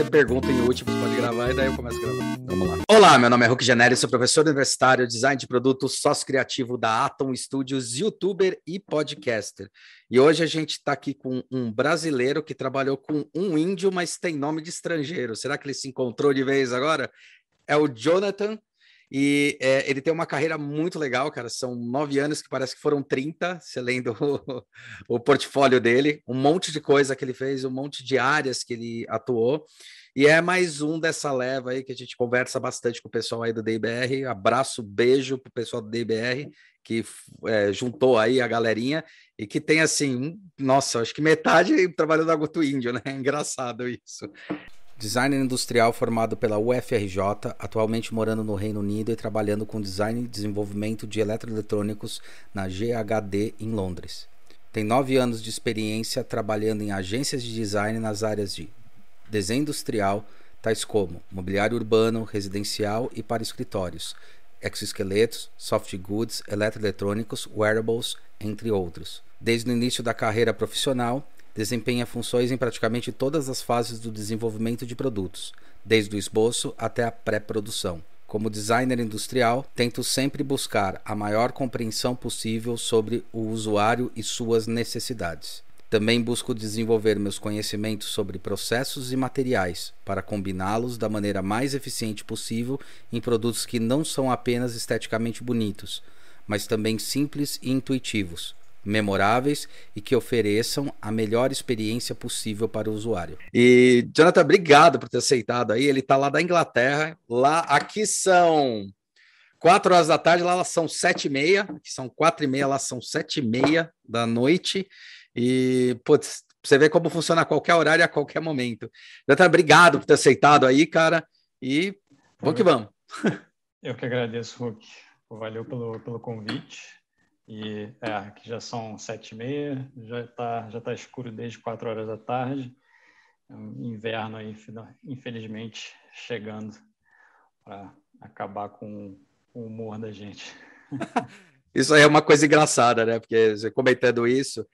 Você pergunta em último, pode gravar e daí eu começo a gravar. Vamos lá. Olá, meu nome é Hulk Janelli, sou professor universitário, design de produtos, sócio criativo da Atom Studios, youtuber e podcaster. E hoje a gente está aqui com um brasileiro que trabalhou com um índio, mas tem nome de estrangeiro. Será que ele se encontrou de vez agora? É o Jonathan e é, ele tem uma carreira muito legal, cara. São nove anos que parece que foram 30, você lendo o, o, portfólio dele, um monte de coisa que ele fez, um monte de áreas que ele atuou. E é mais um dessa leva aí que a gente conversa bastante com o pessoal aí do DBR. Abraço, beijo pro pessoal do DBR que é, juntou aí a galerinha e que tem assim, nossa, acho que metade trabalhando na Goto Índio, né? Engraçado isso. Designer industrial formado pela UFRJ, atualmente morando no Reino Unido e trabalhando com design e desenvolvimento de eletroeletrônicos na GHD em Londres. Tem nove anos de experiência trabalhando em agências de design nas áreas de desenho industrial, tais como mobiliário urbano, residencial e para escritórios, exoesqueletos, soft goods, eletroeletrônicos, wearables, entre outros. Desde o início da carreira profissional, desempenha funções em praticamente todas as fases do desenvolvimento de produtos, desde o esboço até a pré-produção. Como designer industrial, tento sempre buscar a maior compreensão possível sobre o usuário e suas necessidades. Também busco desenvolver meus conhecimentos sobre processos e materiais para combiná-los da maneira mais eficiente possível em produtos que não são apenas esteticamente bonitos, mas também simples e intuitivos, memoráveis e que ofereçam a melhor experiência possível para o usuário. E Jonathan, obrigado por ter aceitado aí. Ele está lá da Inglaterra. Lá, aqui são quatro horas da tarde, lá são sete e meia. Aqui são quatro e meia, lá são sete e meia da noite. E putz, você vê como funciona a qualquer horário, a qualquer momento. Jonathan, obrigado por ter aceitado aí, cara. E vamos que vamos. Eu que agradeço, Hulk. Valeu pelo, pelo convite. E é, aqui já são sete e meia, já está já tá escuro desde quatro horas da tarde. É inverno aí, infelizmente, chegando para acabar com o humor da gente. Isso aí é uma coisa engraçada, né? Porque comentando isso,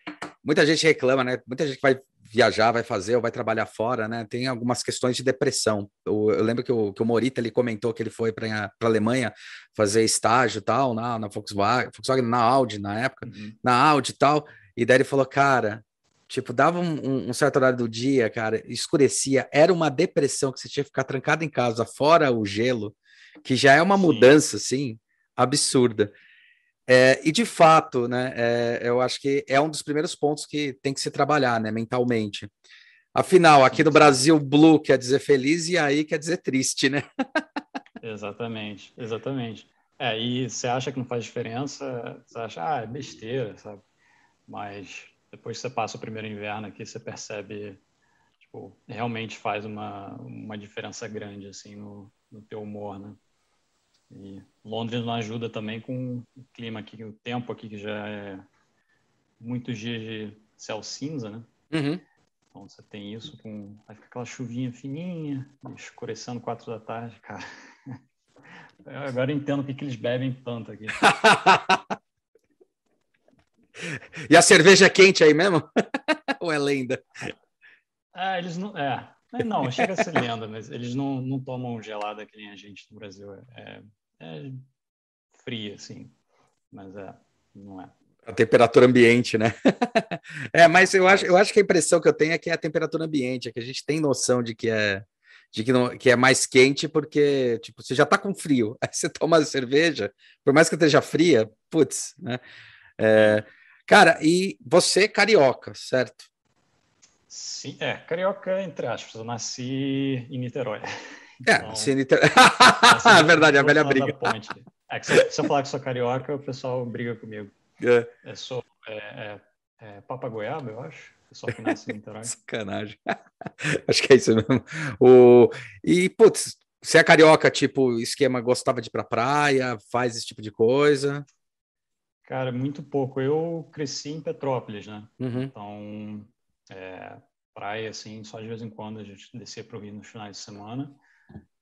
muita gente reclama, né? Muita gente vai viajar, vai fazer ou vai trabalhar fora, né? Tem algumas questões de depressão. Eu, eu lembro que o, que o Morita ele comentou que ele foi para a Alemanha fazer estágio tal na, na Volkswagen, Volkswagen, na Audi na época, uhum. na Audi e tal. E daí ele falou, cara, tipo, dava um, um, certo horário do dia, cara, escurecia, era uma depressão que você tinha que ficar trancado em casa, fora o gelo, que já é uma Sim. mudança, assim, absurda. É, e de fato, né, é, eu acho que é um dos primeiros pontos que tem que se trabalhar, né, mentalmente. Afinal, aqui no Brasil, blue quer dizer feliz e aí quer dizer triste, né? exatamente, exatamente. É, e você acha que não faz diferença, você acha, ah, é besteira, sabe? Mas depois que você passa o primeiro inverno aqui, você percebe, tipo, realmente faz uma, uma diferença grande, assim, no, no teu humor, né? E Londres não ajuda também com o clima aqui, o tempo aqui que já é muitos dias de céu cinza, né? Uhum. Então você tem isso com. Vai ficar aquela chuvinha fininha, escurecendo quatro da tarde, cara. Eu agora entendo o que, que eles bebem tanto aqui. e a cerveja é quente aí mesmo? Ou é lenda? Ah, eles não. É, é, não, chega a ser lenda, mas eles não, não tomam gelada que nem a gente no Brasil. É, é fria, assim, mas é, não é. A temperatura ambiente, né? é, mas eu acho, eu acho que a impressão que eu tenho é que é a temperatura ambiente, é que a gente tem noção de que é de que, não, que é mais quente, porque tipo, você já tá com frio, aí você toma cerveja, por mais que esteja fria, putz, né? É, cara, e você é carioca, certo? Sim, é, carioca, entre aspas. Eu nasci em Niterói. É, então, em Niterói. é verdade, a velha briga. É que se, se, eu falar que sou carioca, o pessoal briga comigo. É. Eu sou é, é, é Papa Goiaba, eu acho. Só que nasce em Niterói. Sacanagem. acho que é isso mesmo. O... E, putz, você é carioca, tipo, esquema, gostava de ir pra praia, faz esse tipo de coisa? Cara, muito pouco. Eu cresci em Petrópolis, né? Uhum. Então, é, praia, assim, só de vez em quando a gente descia para o Rio nos finais de semana.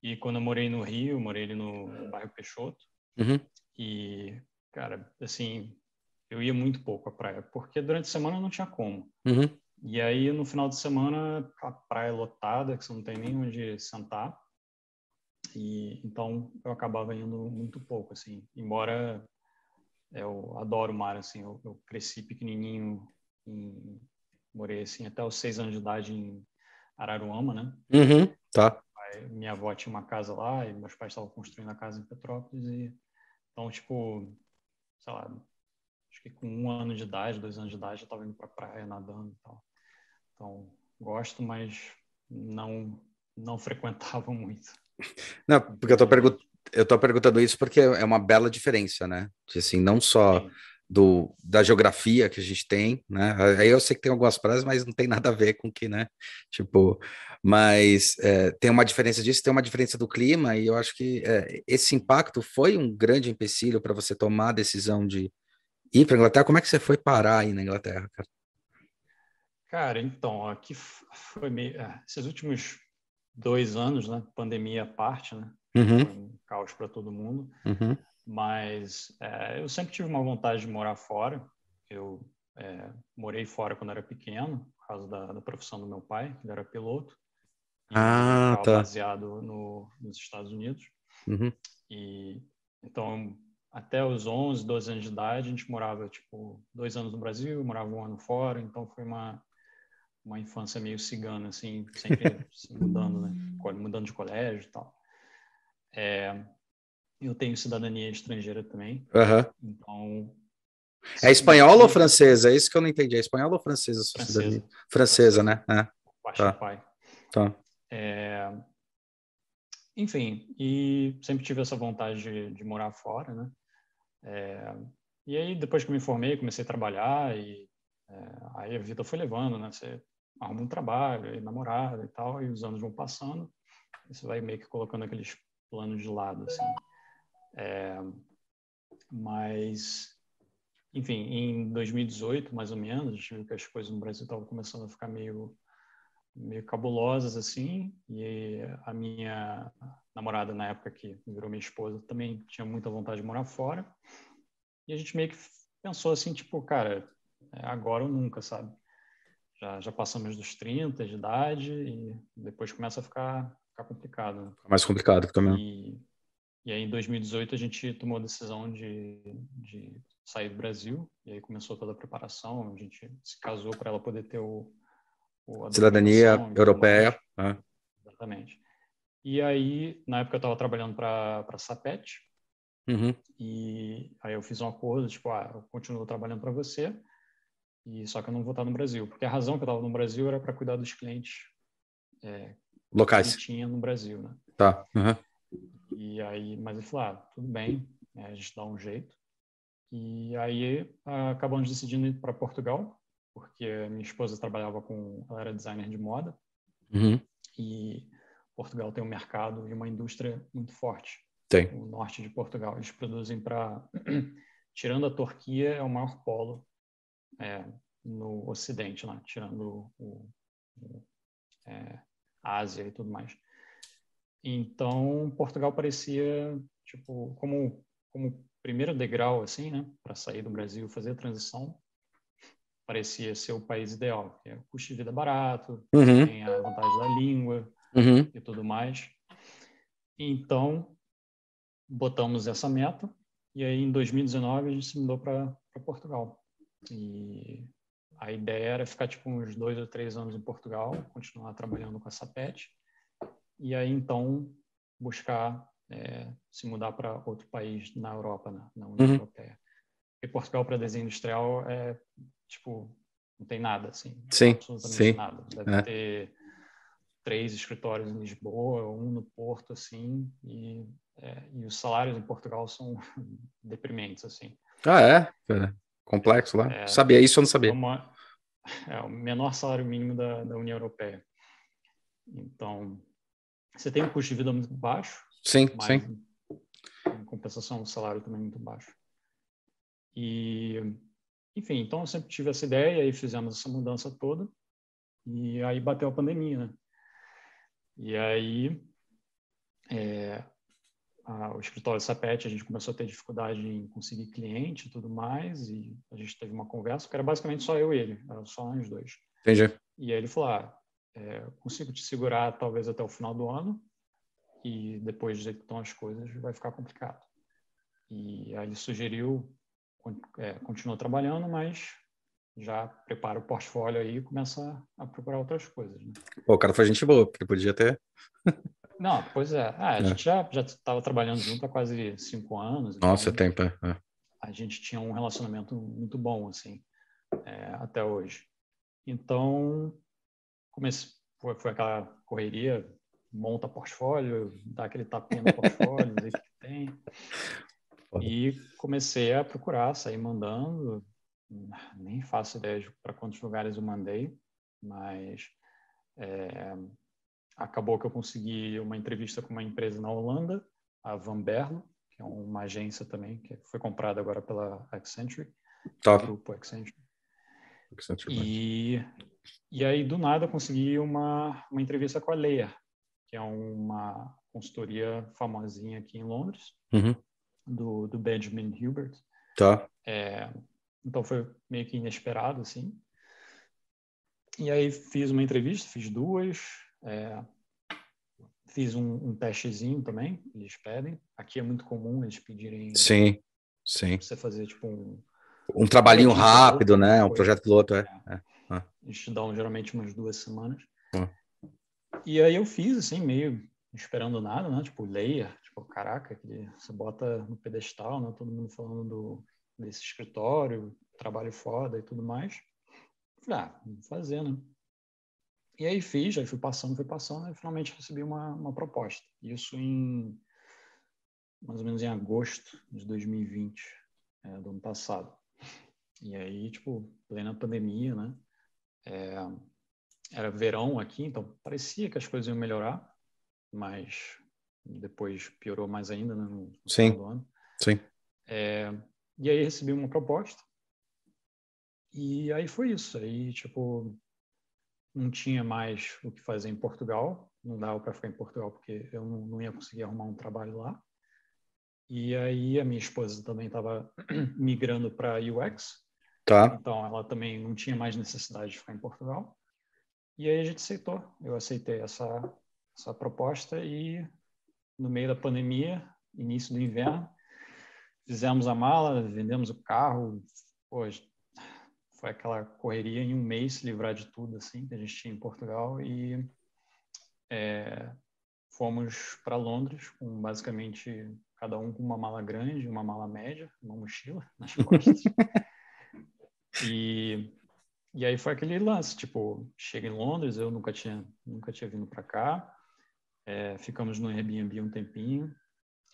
E quando eu morei no Rio, morei ali no, bairro Peixoto. Uhum. E, cara, assim, eu ia muito pouco à praia, porque durante a semana não tinha como. Uhum. E aí, no final de semana, a praia lotada, que você não tem nem onde sentar. E então eu acabava indo muito pouco, assim. Embora eu adoro o mar, assim. Eu, eu cresci pequenininho, em, morei assim até os seis anos de idade em Araruama, né? Uhum, tá. Minha avó tinha uma casa lá e meus pais estavam construindo a casa em Petrópolis e então tipo, sei lá, acho que com um ano de idade, dois anos de idade, eu estava indo para praia nadando e tal. Então gosto, mas não não frequentava muito. Não, porque eu tô, pergu eu tô perguntando isso porque é uma bela diferença, né? Assim, não só do, da geografia que a gente tem, né? Aí eu sei que tem algumas praias, mas não tem nada a ver com que, né? Tipo, mas é, tem uma diferença disso, tem uma diferença do clima, e eu acho que é, esse impacto foi um grande empecilho para você tomar a decisão de ir para Inglaterra. Como é que você foi parar aí na Inglaterra, cara? Cara, então, aqui foi meio. É, esses últimos dois anos, né? Pandemia à parte, né? Uhum. Foi um caos para todo mundo. Uhum. Mas é, eu sempre tive uma vontade de morar fora. Eu é, morei fora quando era pequeno, por causa da, da profissão do meu pai, que era piloto. Ah, tá. Baseado no, nos Estados Unidos. Uhum. E então, até os 11, 12 anos de idade, a gente morava, tipo, dois anos no Brasil, morava um ano fora. Então, foi uma, uma infância meio cigana, assim, sempre se mudando, né? Mudando de colégio e tal. É, eu tenho cidadania estrangeira também. Uhum. Então. É espanhola ou francesa? É isso que eu não entendi. É espanhola ou francesa? Francesa. Francesa, né? É. Tá. pai. Tá. É... Enfim, e sempre tive essa vontade de, de morar fora, né? É... E aí, depois que me formei, comecei a trabalhar e é... aí a vida foi levando, né? Você arruma um trabalho, e namorada e tal, e os anos vão passando, e você vai meio que colocando aqueles planos de lado, assim. É, mas, enfim, em 2018, mais ou menos, a gente viu que as coisas no Brasil estavam começando a ficar meio, meio cabulosas, assim, e a minha namorada, na época que virou minha esposa, também tinha muita vontade de morar fora. E a gente meio que pensou assim, tipo, cara, é agora ou nunca, sabe? Já, já passamos dos 30 de idade e depois começa a ficar, ficar complicado. Né? Mais complicado mesmo. E, e aí, em 2018, a gente tomou a decisão de, de sair do Brasil. E aí começou toda a preparação. A gente se casou para ela poder ter o, o cidadania europeia. É. Exatamente. E aí, na época, eu estava trabalhando para a Sapet. Uhum. E aí eu fiz um acordo, tipo, ah, eu continuo trabalhando para você, e só que eu não vou estar no Brasil. Porque a razão que eu estava no Brasil era para cuidar dos clientes é, locais que tinha no Brasil, né? Tá. Uhum. E aí, mas ele falou, ah, tudo bem, né, a gente dá um jeito. E aí acabamos decidindo ir para Portugal, porque minha esposa trabalhava com, ela era designer de moda. Uhum. E Portugal tem um mercado e uma indústria muito forte. Tem. O norte de Portugal, eles produzem para, tirando a Turquia, é o maior polo é, no Ocidente, lá, tirando o, o é, Ásia e tudo mais. Então, Portugal parecia, tipo, como, como primeiro degrau, assim, né, para sair do Brasil, fazer a transição, parecia ser o país ideal. É o custo de vida barato, uhum. tem a vantagem da língua uhum. e tudo mais. Então, botamos essa meta e aí em 2019 a gente se mudou para Portugal. E a ideia era ficar tipo uns dois ou três anos em Portugal, continuar trabalhando com essa pet e aí então buscar é, se mudar para outro país na Europa, né? na União uhum. Europeia. E Portugal para desenho industrial é tipo não tem nada assim, sim, absolutamente sim. nada. Deve é. ter três escritórios em Lisboa, um no Porto assim e é, e os salários em Portugal são deprimentes assim. Ah é, Cara, complexo lá. É, sabia isso ou não sabia? Uma, é o menor salário mínimo da, da União Europeia. Então você tem um custo de vida muito baixo. Sim, mas sim. Em compensação, o salário também é muito baixo. E, enfim, então eu sempre tive essa ideia e fizemos essa mudança toda. E aí bateu a pandemia, né? E aí, é, a, o escritório Sapet, a gente começou a ter dificuldade em conseguir cliente e tudo mais, e a gente teve uma conversa, que era basicamente só eu e ele, era só nós dois. Entendi. E aí ele falou, ah, é, consigo te segurar talvez até o final do ano e depois de que estão as coisas vai ficar complicado. E aí ele sugeriu, é, continua trabalhando, mas já prepara o portfólio aí e começa a procurar outras coisas. Né? Pô, o cara foi gente boa, porque podia ter. Não, pois é. Ah, a é. gente já estava trabalhando junto há quase cinco anos. Nossa, então, tempo, é. A gente tinha um relacionamento muito bom, assim, é, até hoje. Então, comecei, foi, foi aquela correria, monta portfólio, dá aquele tapinha no portfólio, vê o que tem. E comecei a procurar, sair mandando. Nem faço ideia para quantos lugares eu mandei, mas é, acabou que eu consegui uma entrevista com uma empresa na Holanda, a Van Berlo, que é uma agência também, que foi comprada agora pela Accenture, Top. grupo Accenture. E, e aí, do nada, eu consegui uma, uma entrevista com a Leia, que é uma consultoria famosinha aqui em Londres, uhum. do, do Benjamin Hubert. Tá. É, então, foi meio que inesperado, assim. E aí, fiz uma entrevista, fiz duas, é, fiz um, um, testezinho também, eles pedem. Aqui é muito comum eles pedirem. Sim, sim. Você fazer tipo um. Um trabalhinho rápido, né? Um projeto piloto, é. é. É. Eles dão geralmente umas duas semanas. É. E aí eu fiz, assim, meio esperando nada, né? Tipo, leia, tipo, caraca, que você bota no pedestal, né? Todo mundo falando do, desse escritório, trabalho foda e tudo mais. Falei, ah, vamos fazer, né? E aí fiz, aí fui passando, fui passando, e finalmente recebi uma, uma proposta. Isso em mais ou menos em agosto de 2020, é, do ano passado. E aí, tipo, plena pandemia, né? É, era verão aqui, então parecia que as coisas iam melhorar, mas depois piorou mais ainda né, no, Sim. final do ano. Sim. É, e aí recebi uma proposta. E aí foi isso. Aí, tipo, não tinha mais o que fazer em Portugal, não dava para ficar em Portugal porque eu não, não, ia conseguir arrumar um trabalho lá. E aí a minha esposa também estava migrando para UX, tá. então ela também não tinha mais necessidade de ficar em Portugal. E aí a gente aceitou, eu aceitei essa, essa proposta e no meio da pandemia, início do inverno, fizemos a mala, vendemos o carro, pô, foi aquela correria em um mês se livrar de tudo assim que a gente tinha em Portugal e é, fomos para Londres com basicamente cada um com uma mala grande, uma mala média, uma mochila nas costas. e e aí foi aquele lance, tipo, chega em Londres, eu nunca tinha nunca tinha vindo para cá, é, ficamos no Airbnb um tempinho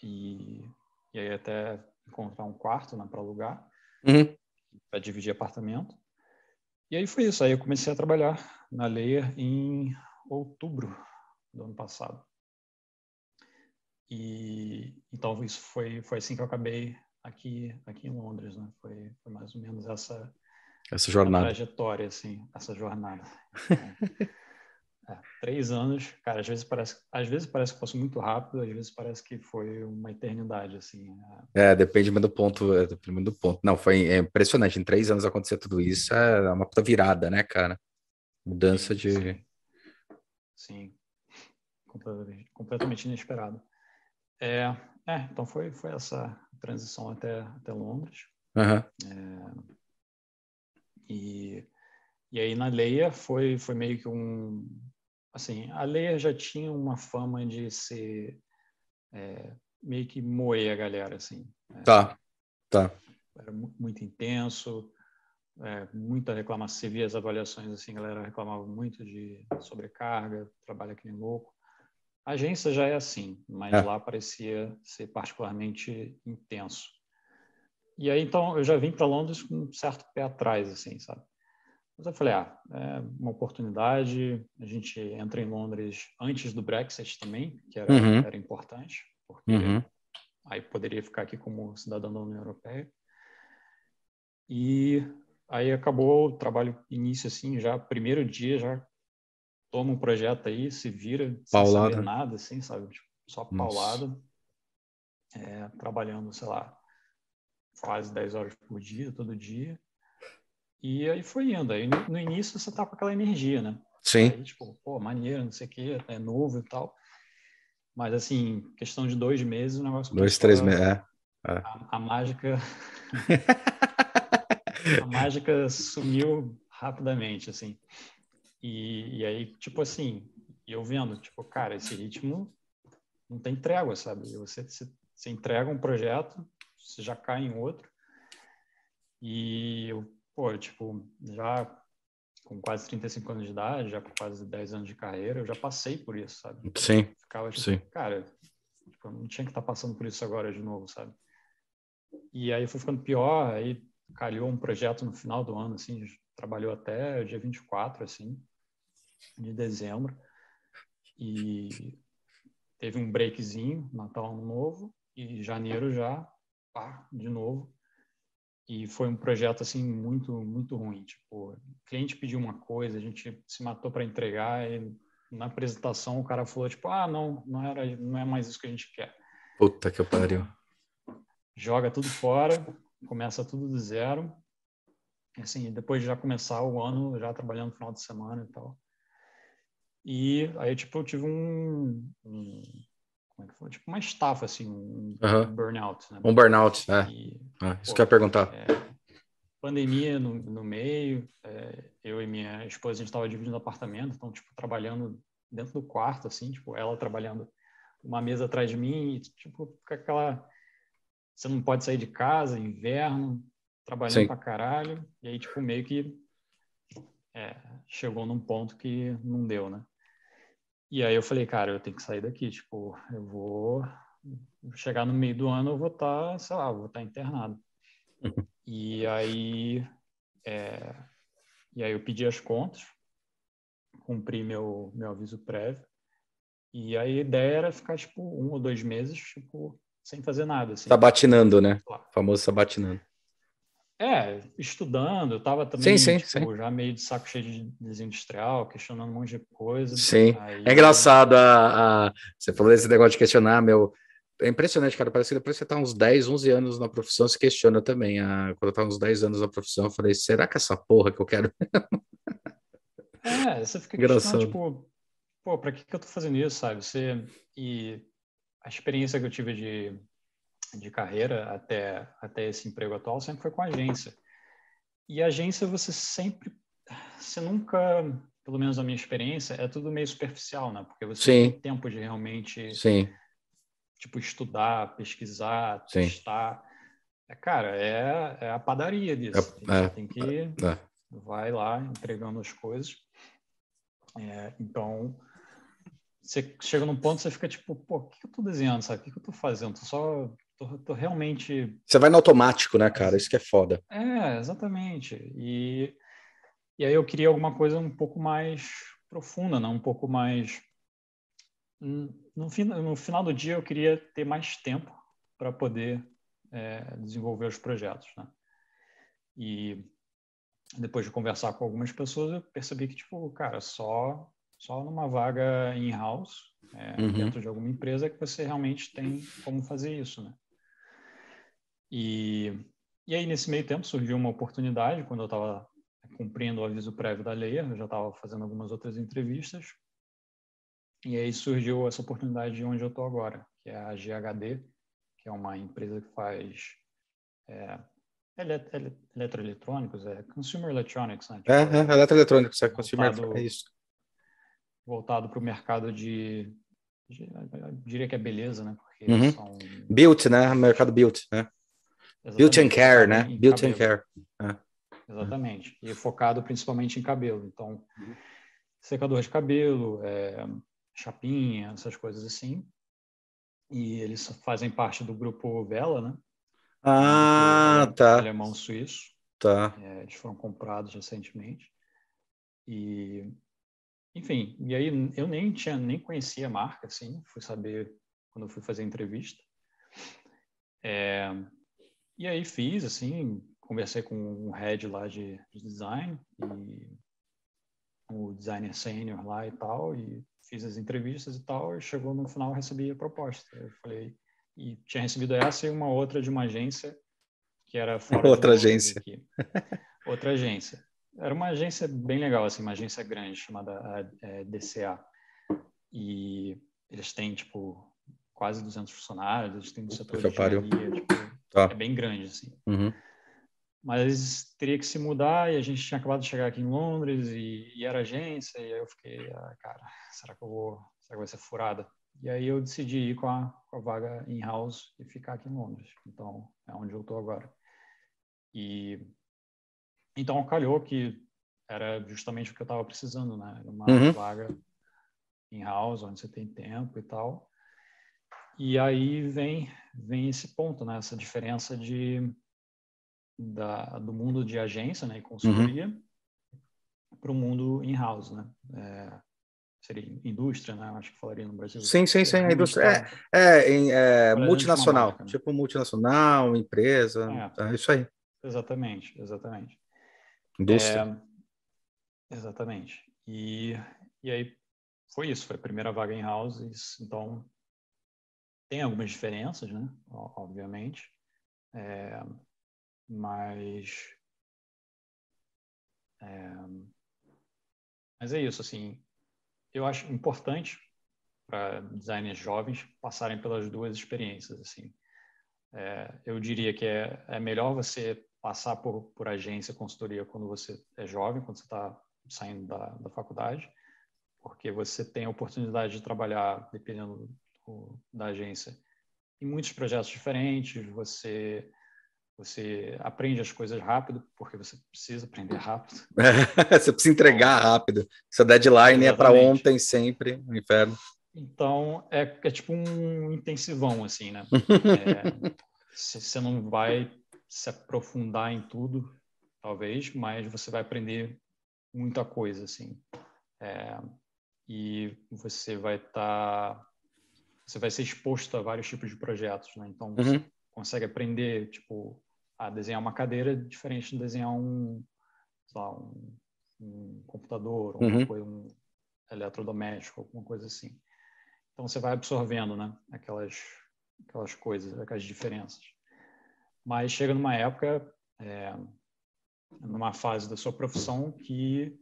e, e aí até encontrar um quarto né, para alugar. Uhum para dividir apartamento. E aí foi isso. Aí eu comecei a trabalhar na Leia em outubro do ano passado. E então isso foi foi assim que eu acabei aqui aqui em Londres, né? Foi, foi mais ou menos essa essa jornada, trajetória assim, essa jornada. Então, é, três anos, cara, às vezes parece, às vezes parece que passou muito rápido, às vezes parece que foi uma eternidade, assim. É, é depende do ponto, é, depende do ponto. Não, foi é impressionante, em três anos acontecer tudo isso, é uma puta virada, né, cara? Mudança de... Sim, Sim. Completamente, completamente inesperado. É, é, então foi, foi essa transição até, até Londres. Uhum. E, e aí na Leia foi, foi meio que um, assim, a Leia já tinha uma fama de ser é, meio que moer a galera, assim. Né? Tá, tá. Era muito intenso, é, muita reclamação. Você via as avaliações, assim, a galera reclamava muito de sobrecarga, trabalho aqui nem louco. A agência já é assim, mas é. lá parecia ser particularmente intenso. E aí, então, eu já vim para Londres com um certo pé atrás, assim, sabe? Mas eu falei, ah, é uma oportunidade, a gente entra em Londres antes do Brexit também, que era, uhum. era importante, porque uhum. aí poderia ficar aqui como cidadão da União Europeia. E aí acabou o trabalho início assim, já primeiro dia já toma um projeto aí, se vira, paulada. sem saber nada, assim, sabe? Tipo, só paulada, é, trabalhando, sei lá, quase 10 horas por dia, todo dia. E aí foi indo. Aí no, no início você tá com aquela energia, né? Sim. Aí, tipo, pô, maneiro, não sei o quê, é novo e tal. Mas, assim, questão de dois meses, o negócio. Dois, três meses, é. é. A, a mágica. a mágica sumiu rapidamente, assim. E, e aí, tipo assim, eu vendo, tipo, cara, esse ritmo não tem trégua, sabe? Você, você, você entrega um projeto, você já cai em outro. E eu, pô, tipo, já com quase 35 anos de idade, já com quase 10 anos de carreira, eu já passei por isso, sabe? Sim. Ficava tipo, sim. cara, tipo, eu não tinha que estar tá passando por isso agora de novo, sabe? E aí foi ficando pior, aí calhou um projeto no final do ano, assim, trabalhou até dia 24, assim, de dezembro. E teve um breakzinho, Natal Ano Novo, e janeiro já, pá, de novo. E foi um projeto, assim, muito, muito ruim. Tipo, o cliente pediu uma coisa, a gente se matou para entregar, e na apresentação o cara falou, tipo, ah, não, não, era, não é mais isso que a gente quer. Puta que pariu. Joga tudo fora, começa tudo do zero. Assim, depois de já começar o ano, já trabalhando no final de semana e tal. E aí, tipo, eu tive um, um como é que? Tipo uma estafa, assim, um, uhum. burnout. Né? Um burnout, é. E, ah, isso pô, que eu ia perguntar. É, pandemia no, no meio, é, eu e minha esposa, a gente estava dividindo apartamento, então, tipo, trabalhando dentro do quarto, assim, tipo, ela trabalhando uma mesa atrás de mim, e, tipo, fica aquela... Você não pode sair de casa, inverno, trabalhando Sim. pra caralho, e aí, tipo, meio que é, chegou num ponto que não deu, né? E aí eu falei, cara, eu tenho que sair daqui, tipo, eu vou chegar no meio do ano, eu vou estar, tá, sei lá, vou estar tá internado. Uhum. E aí, é, e aí eu pedi as contas, cumpri meu meu aviso prévio. E aí a ideia era ficar tipo um ou dois meses, tipo, sem fazer nada. Assim. Sabatinando, né? O famoso sabatinando. É, estudando, eu estava também sim, sim, tipo, sim. já meio de saco cheio de desenho industrial, questionando um monte de coisa. Sim, aí... é engraçado, a, a, você falou desse negócio de questionar, meu, é impressionante, cara, parece que depois você está uns 10, 11 anos na profissão, se questiona também. A, quando eu estava uns 10 anos na profissão, eu falei, será que essa porra que eu quero? é, você fica questionando, tipo, pô, para que, que eu estou fazendo isso, sabe? Você, e a experiência que eu tive de de carreira até, até esse emprego atual sempre foi com agência. E agência você sempre, você nunca, pelo menos a minha experiência, é tudo meio superficial, né? Porque você Sim. tem tempo de realmente, Sim. tipo, estudar, pesquisar, Sim. testar. É, cara, é, é a padaria disso. É, você é, tem que, é. vai lá entregando as coisas. É, então, você chega num ponto você fica tipo, pô, o que eu tô desenhando, sabe? O que eu tô fazendo? Tô só tô, tô, realmente. Você vai no automático, né, cara? Isso que é foda. É, exatamente. E, e aí eu queria alguma coisa um pouco mais profunda, né? um pouco mais. No, fim, no final do dia, eu queria ter mais tempo para poder é, desenvolver os projetos. Né? E depois de conversar com algumas pessoas, eu percebi que, tipo, cara, só, só numa vaga in-house, é, uhum. dentro de alguma empresa, que você realmente tem como fazer isso, né? E, e aí, nesse meio tempo, surgiu uma oportunidade, quando eu estava cumprindo o aviso prévio da lei, eu já estava fazendo algumas outras entrevistas, e aí surgiu essa oportunidade de onde eu estou agora, que é a GHD, que é uma empresa que faz é, eletroeletrônicos, é consumer electronics, né? Tipo, é, é, eletroeletrônicos, é consumer, voltado, é isso. Voltado para o mercado de, de, eu diria que é beleza, né? Porque uhum. são... Built, né? Mercado built, né? Built and care, né? Built and care. É. Exatamente. E focado principalmente em cabelo. Então, secador de cabelo, é, chapinha, essas coisas assim. E eles fazem parte do grupo Vela, né? Ah, grupo tá. Alemão suíço. Tá. É, eles foram comprados recentemente. E, enfim, e aí eu nem tinha, nem conhecia a marca, assim, fui saber quando fui fazer a entrevista. É, e aí fiz, assim, conversei com um head lá de, de design e o designer sênior lá e tal, e fiz as entrevistas e tal, e chegou no final recebi a proposta. Eu falei, e tinha recebido essa e uma outra de uma agência que era fora outra agência. Aqui. outra agência. Era uma agência bem legal, assim, uma agência grande chamada é, DCA. E eles têm, tipo, quase 200 funcionários, eles têm do setor de engenharia, tipo, tá. é bem grande, assim. Uhum. Mas teria que se mudar e a gente tinha acabado de chegar aqui em Londres e, e era agência, e aí eu fiquei, ah, cara, será que eu vou, será que vai ser furada? E aí eu decidi ir com a, com a vaga in-house e ficar aqui em Londres. Então, é onde eu estou agora. E então calhou que era justamente o que eu estava precisando, né? Uma uhum. vaga in-house, onde você tem tempo e tal. E aí vem vem esse ponto, né? Essa diferença de da, do mundo de agência, né, e consultoria uhum. para o mundo in-house, né? É, seria indústria, né? Acho que falaria no Brasil. Sim, sim, sim. A indústria é, é, é multinacional, marca, né? tipo multinacional, empresa, é, é, isso aí. Exatamente, exatamente. Indústria. É, exatamente. E, e aí foi isso, foi a primeira vaga em house, então tem algumas diferenças, né? Obviamente, é, mas é, mas é isso, assim, eu acho importante para designers jovens passarem pelas duas experiências, assim. É, eu diria que é, é melhor você passar por, por agência, consultoria quando você é jovem, quando você está saindo da, da faculdade, porque você tem a oportunidade de trabalhar, dependendo do, da agência, em muitos projetos diferentes, você você aprende as coisas rápido, porque você precisa aprender rápido. você precisa entregar rápido. Essa deadline Exatamente. é para ontem sempre, no inferno. Então, é, é tipo um intensivão, assim, né? é, você não vai se aprofundar em tudo, talvez, mas você vai aprender muita coisa, assim. É, e você vai estar... Tá, você vai ser exposto a vários tipos de projetos, né? Então, você uhum. consegue aprender, tipo, a desenhar uma cadeira diferente de desenhar um, lá, um, um computador, uhum. coisa, um eletrodoméstico, alguma coisa assim. Então, você vai absorvendo, né? Aquelas, aquelas coisas, aquelas diferenças. Mas chega numa época, é, numa fase da sua profissão que,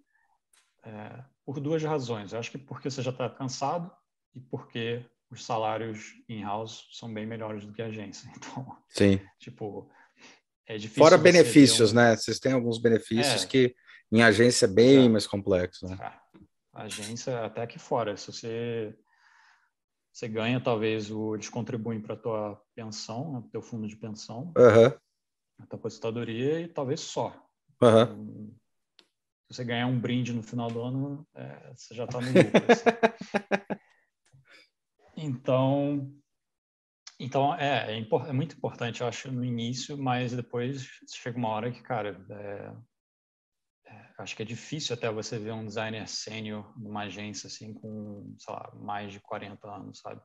é, por duas razões. Eu acho que porque você já está cansado e porque os salários in-house são bem melhores do que agência. Então, Sim. tipo, é difícil. Fora benefícios, um... né? Vocês têm alguns benefícios é. que em agência é bem é. mais complexo, né? A agência, até aqui fora, se você você ganha, talvez, o, eles contribuem para a tua pensão, né, teu fundo de pensão, uhum. a tua aposentadoria e talvez só. Uhum. Então, se você ganhar um brinde no final do ano, é, você já está no lucro. Assim. Então, então é, é, é, muito importante, eu acho, no início, mas depois chega uma hora que, cara, é, acho que é difícil até você ver um designer sênior numa agência assim com, sei lá, mais de 40 anos, sabe?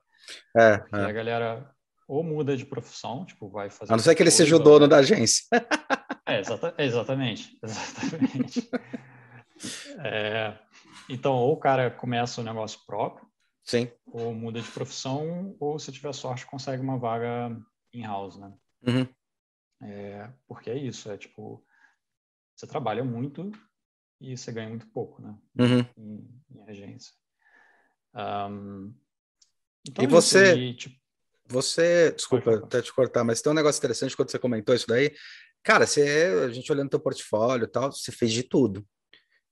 É, Porque é. a galera ou muda de profissão, tipo, vai fazer. A não ser que ele seja o dono da agência. É, exata, exatamente, exatamente. é, então, ou o cara começa um negócio próprio, Sim. ou muda de profissão, ou se tiver sorte consegue uma vaga in-house, né? Uhum. É, porque é isso, é tipo, você trabalha muito e você ganha muito pouco, né? Uhum. Em, em, agência. Um, então e você, aí, tipo... você, desculpa até te cortar, mas tem um negócio interessante quando você comentou isso daí. Cara, você, a gente olhando teu portfólio e tal, você fez de tudo.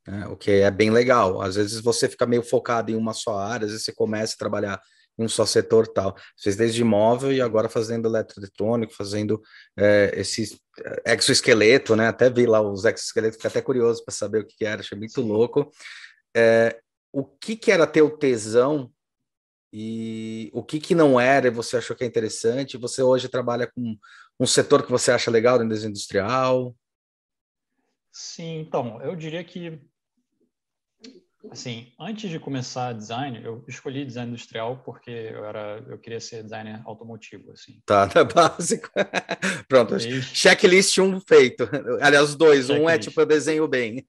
Né? O que é bem legal. Às vezes você fica meio focado em uma só área, às vezes você começa a trabalhar em um só setor tal. Fez desde imóvel e agora fazendo eletroeletrônico, fazendo é, esse é, exoesqueleto, né? Até vi lá os exoesqueletos, fiquei até curioso para saber o que, que, era, achei muito louco. É, o que, que era teu tesão e o que, que não era e você achou que é interessante? Você hoje trabalha com um setor que você acha legal dentro industrial? Sim, então, eu diria que Assim, antes de começar design, eu escolhi design industrial porque eu era, eu queria ser designer automotivo, assim. Tá, tá básico. Pronto, e... checklist um feito. Aliás, dois, checklist. um é tipo eu desenho bem.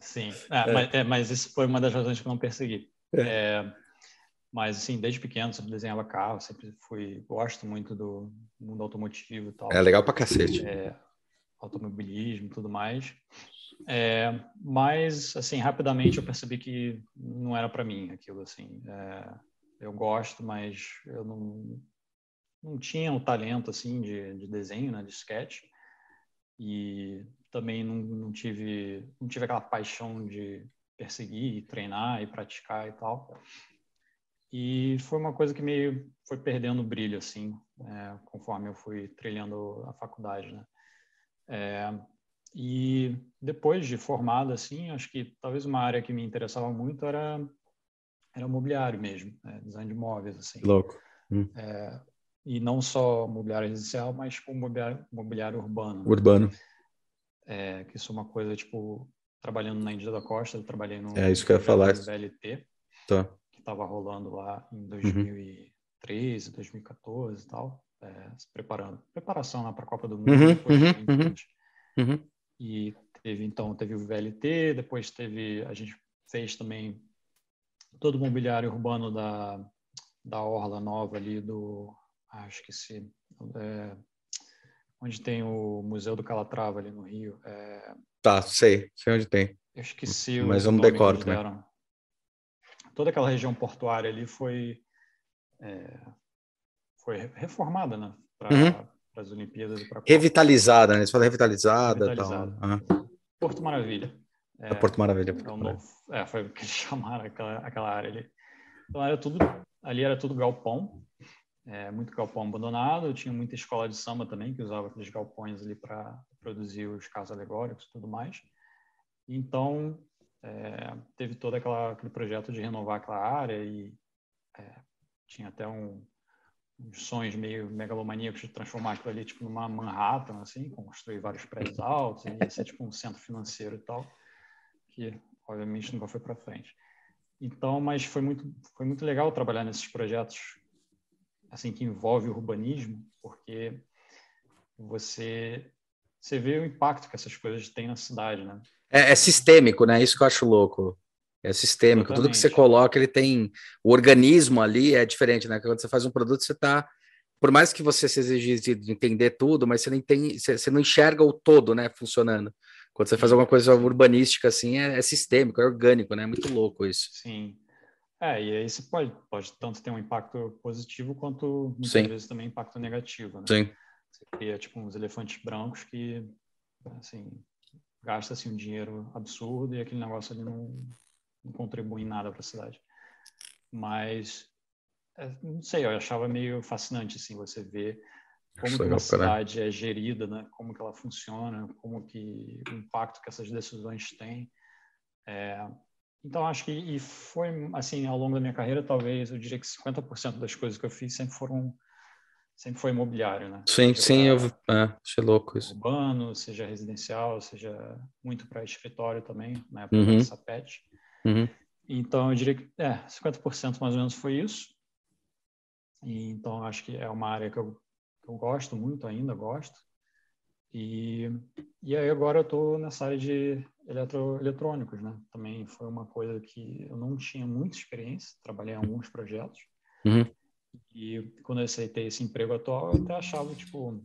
Sim, ah, é. Mas, é, mas, isso foi uma das razões que eu não persegui. É. é. mas assim, desde pequeno sempre desenhava carro, sempre fui, gosto muito do mundo automotivo e tal. É legal pra cacete. É, automobilismo e tudo mais. É, mas, assim, rapidamente eu percebi que não era para mim aquilo, assim. É, eu gosto, mas eu não, não tinha o talento, assim, de, de desenho, né, de sketch. E também não, não, tive, não tive aquela paixão de perseguir, treinar e praticar e tal. E foi uma coisa que meio foi perdendo brilho, assim, é, conforme eu fui trilhando a faculdade, né? É, e depois de formado, assim, acho que talvez uma área que me interessava muito era era mobiliário mesmo, né? design de móveis, assim. Louco. Hum. É, e não só mobiliário residencial, mas tipo mobiliário, mobiliário urbano. Urbano. É, que isso é uma coisa, tipo, trabalhando na Índia da Costa, eu trabalhei no é, isso que eu ia falar. VLT, tá. que estava rolando lá em 2013, uhum. 2014 e tal, é, se preparando. Preparação lá para a Copa do Mundo. Uhum, uhum, uhum. Uhum. E teve, então, teve o VLT, depois teve, a gente fez também todo o mobiliário urbano da, da Orla Nova ali do, acho que se, é, onde tem o Museu do Calatrava ali no Rio. É, tá, sei, sei onde tem. Eu esqueci Mas o eu não decoro também. Toda aquela região portuária ali foi, é, foi reformada, né? Para uhum para as Olimpíadas. Pra revitalizada, né? Você fala revitalizada. revitalizada. Tal. Porto Maravilha. É, Porto Maravilha. Porto é, novo, é, foi o que eles chamaram aquela, aquela área ali. Então era tudo, ali era tudo galpão, é, muito galpão abandonado. Tinha muita escola de samba também que usava aqueles galpões ali para produzir os carros alegóricos e tudo mais. Então é, teve todo aquela, aquele projeto de renovar aquela área e é, tinha até um, sonhos meio megalomaníacos de transformar aquilo ali tipo numa Manhattan, assim, construir vários prédios altos, e ser tipo um centro financeiro e tal, que obviamente nunca foi para frente. Então, mas foi muito foi muito legal trabalhar nesses projetos assim que envolve urbanismo, porque você você vê o impacto que essas coisas têm na cidade, né? É, é sistêmico, né? Isso que eu acho louco. É sistêmico. Exatamente. Tudo que você coloca, ele tem. O organismo ali é diferente, né? Quando você faz um produto, você está. Por mais que você se exigisse de entender tudo, mas você não, tem, você não enxerga o todo, né? Funcionando. Quando você faz alguma coisa urbanística assim, é, é sistêmico, é orgânico, né? É muito louco isso. Sim. É, e aí você pode, pode tanto ter um impacto positivo quanto muitas Sim. vezes também impacto negativo, né? Sim. Você cria tipo uns elefantes brancos que, assim, gasta assim um dinheiro absurdo e aquele negócio ali não, não contribui em nada para a cidade. Mas, é, não sei, eu achava meio fascinante, assim, você ver como que uma cidade é gerida, né? Como que ela funciona, como que o impacto que essas decisões têm. É, então, acho que e foi, assim, ao longo da minha carreira, talvez, eu diria que 50% das coisas que eu fiz sempre foram sempre foi imobiliário, né? Sim, seja sim, eu é, achei louco isso. Urbano, seja residencial, seja muito para escritório também, na época uhum. da Sapet. Uhum. Então, eu diria que é, 50% mais ou menos foi isso. E, então, acho que é uma área que eu, que eu gosto muito ainda, gosto. E, e aí agora eu estou nessa área de eletro, eletrônicos, né? Também foi uma coisa que eu não tinha muita experiência, trabalhei em alguns projetos. Uhum. E quando eu aceitei esse emprego atual, eu até achava, tipo,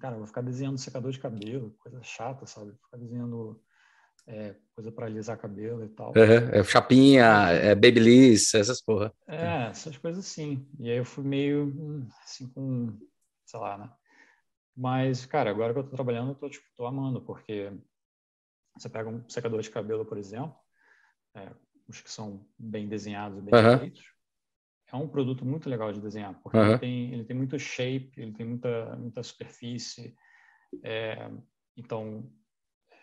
cara, vou ficar desenhando secador de cabelo, coisa chata, sabe? Ficar desenhando é, coisa para alisar cabelo e tal. Uhum, é chapinha, é babyliss, essas porra. É, essas coisas sim. E aí eu fui meio hum, assim com, sei lá, né? Mas, cara, agora que eu tô trabalhando, eu tô, tipo, tô amando, porque você pega um secador de cabelo, por exemplo, é, os que são bem desenhados, bem uhum. feitos, é um produto muito legal de desenhar, porque uhum. ele, tem, ele tem muito shape, ele tem muita, muita superfície, é, então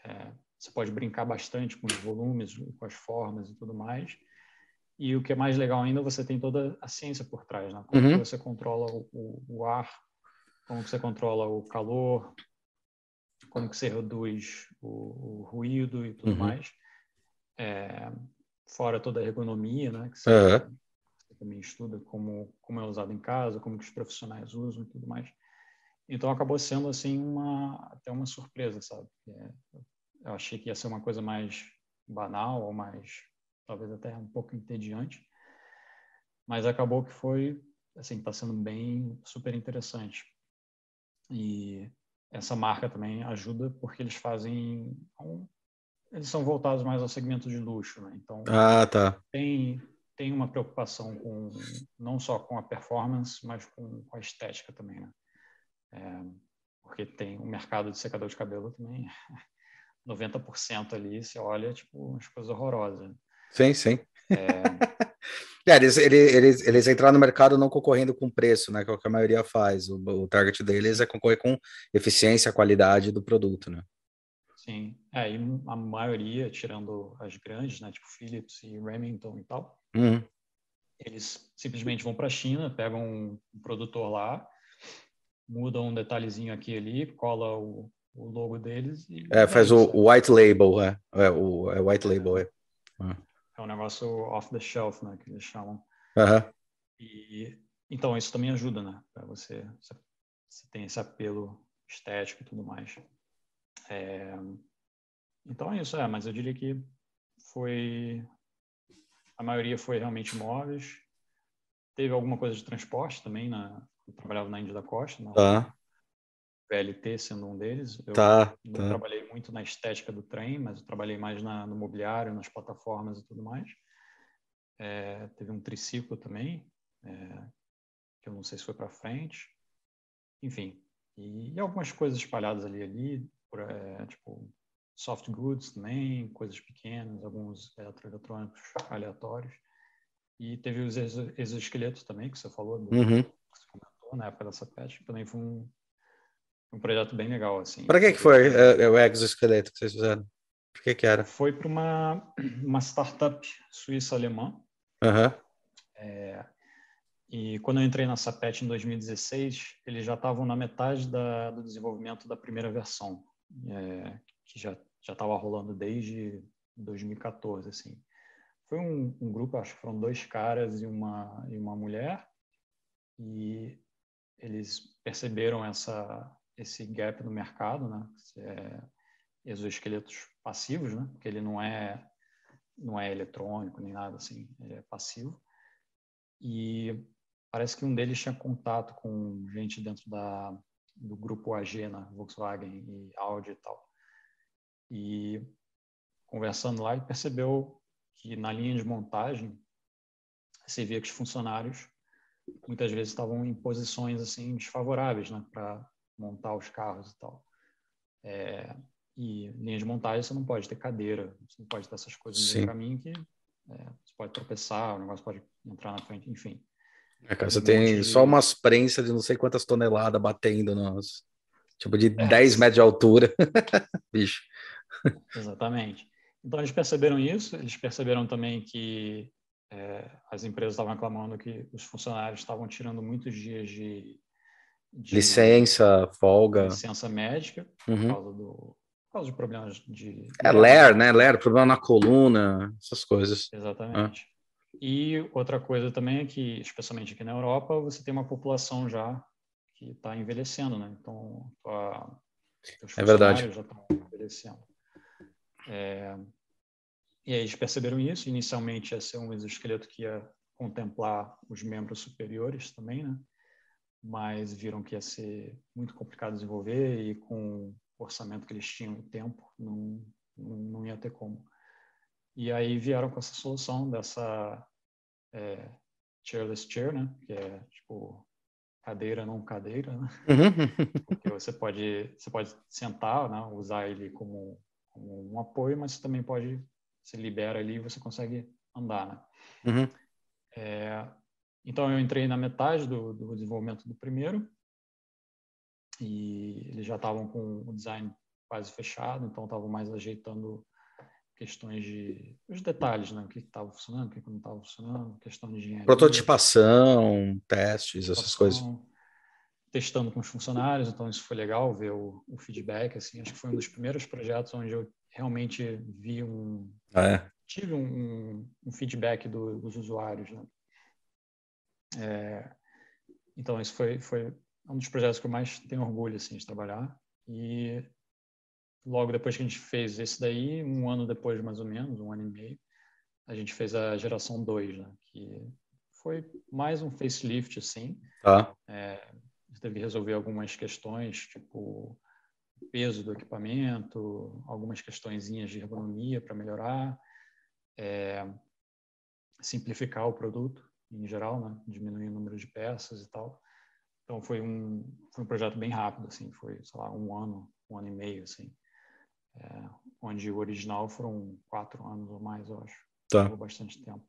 é, você pode brincar bastante com os volumes, com as formas e tudo mais. E o que é mais legal ainda, você tem toda a ciência por trás, né? Como uhum. você controla o, o, ar, como você controla o calor, como que você reduz o, o ruído e tudo uhum. mais. É, fora toda a ergonomia, né? Que você, uhum. você, também estuda como, como é usado em casa, como que os profissionais usam e tudo mais. Então acabou sendo assim uma até uma surpresa, sabe? É, eu achei que ia ser uma coisa mais banal ou mais, talvez até um pouco entediante, mas acabou que foi, assim, está sendo bem super interessante. E essa marca também ajuda porque eles fazem eles são voltados mais ao segmento de luxo, né? Então, ah, tá. tem tem uma preocupação com não só com a performance, mas com, com a estética também, né? É, porque tem o um mercado de secador de cabelo também, 90% ali, você olha, tipo, umas coisas horrorosas. Sim, sim. É... é, eles, eles, eles entraram no mercado não concorrendo com preço, né? Que é o que a maioria faz. O, o target deles é concorrer com eficiência, qualidade do produto, né? Sim, é, e a maioria, tirando as grandes, né, tipo Philips e Remington e tal, uhum. eles simplesmente vão para a China, pegam um, produtor lá, mudam um detalhezinho aqui e ali, cola o, o logo deles e... É, faz o, o, white label, é, é o é white label, é. É, é um negócio off the shelf, né, que eles chamam. Uhum. E, então, isso também ajuda, né, para você, você tem esse apelo estético e tudo mais. É, então é isso, é, mas eu diria que foi. A maioria foi realmente móveis. Teve alguma coisa de transporte também, na, eu trabalhava na Índia da Costa, na tá. VLT sendo um deles. Eu tá, não tá. trabalhei muito na estética do trem, mas eu trabalhei mais na, no mobiliário, nas plataformas e tudo mais. É, teve um triciclo também, é, que eu não sei se foi para frente. Enfim, e, e, algumas coisas espalhadas ali ali por, é, tipo, soft goods também, coisas pequenas, alguns eletroeletrônicos aleatórios. E teve os exoesqueletos também, que você falou, do, uhum. que você comentou na época dessa patch, também foi um, um projeto bem legal, assim. Para que que foi é, o exoesqueleto que vocês fizeram? Por que que era? Foi para uma, uma startup suíça-alemã. Uhum. É, e quando eu entrei na Sapet em 2016, eles já estavam na metade da, do desenvolvimento da primeira versão é, que já já estava rolando desde 2014, assim. Foi um, um, grupo, acho que foram dois caras e uma e uma mulher, e eles perceberam essa esse gap no mercado, né? É, exoesqueletos passivos, né? Porque ele não é não é eletrônico nem nada assim, ele é passivo. E parece que um deles tinha contato com gente dentro da do grupo AG na Volkswagen e Audi e tal. E conversando lá, ele percebeu que na linha de montagem você via que os funcionários muitas vezes estavam em posições assim desfavoráveis, né, para montar os carros e tal. É, e linha de montagem você não pode ter cadeira, você não pode ter essas coisas no caminho que é, você pode tropeçar, o negócio pode entrar na frente, enfim. É, cara, você tem de... só umas prensas de não sei quantas toneladas batendo nos. Tipo, de é. 10 metros de altura. Bicho. Exatamente. Então, eles perceberam isso, eles perceberam também que é, as empresas estavam reclamando que os funcionários estavam tirando muitos dias de. De licença, folga. Licença médica, uhum. por, causa do, por causa de problemas de. É, LER, né? LER, problema na coluna, essas coisas. Exatamente. E outra coisa também é que, especialmente aqui na Europa, você tem uma população já que está envelhecendo, né? Então, a, os é verdade. já estão envelhecendo. É, e aí eles perceberam isso. Inicialmente ia ser um exoesqueleto que ia contemplar os membros superiores também, né? Mas viram que ia ser muito complicado desenvolver e com o orçamento que eles tinham, o tempo, não, não ia ter como. E aí vieram com essa solução dessa é, chairless chair, né? Que é tipo cadeira não cadeira, né? Uhum. Porque você pode você pode sentar, né? Usar ele como, como um apoio, mas você também pode se libera ali e você consegue andar, né? Uhum. É, então eu entrei na metade do, do desenvolvimento do primeiro e eles já estavam com o design quase fechado, então estavam mais ajeitando questões de os detalhes, né? O que estava funcionando, o que não estava funcionando, questão de engenharia. Prototipação, testes, essas coisas. Testando com os funcionários, então isso foi legal ver o, o, feedback. Assim, acho que foi um dos primeiros projetos onde eu realmente vi um, ah, é. tive um, um feedback do, dos usuários. Né? É, então isso foi foi um dos projetos que eu mais tenho orgulho assim de trabalhar e logo depois que a gente fez esse daí, um ano depois mais ou menos, um ano e meio, a gente fez a geração 2, né? que foi mais um facelift, assim. Tá. É, teve que resolver algumas questões, tipo peso do equipamento, algumas questõezinhas de ergonomia para melhorar, é, simplificar o produto em geral, né? diminuir o número de peças e tal. Então foi um foi um projeto bem rápido, assim, foi sei lá um ano, um ano e meio, assim, é, onde o original foram quatro anos ou mais, eu acho. Tá. Bastante tempo.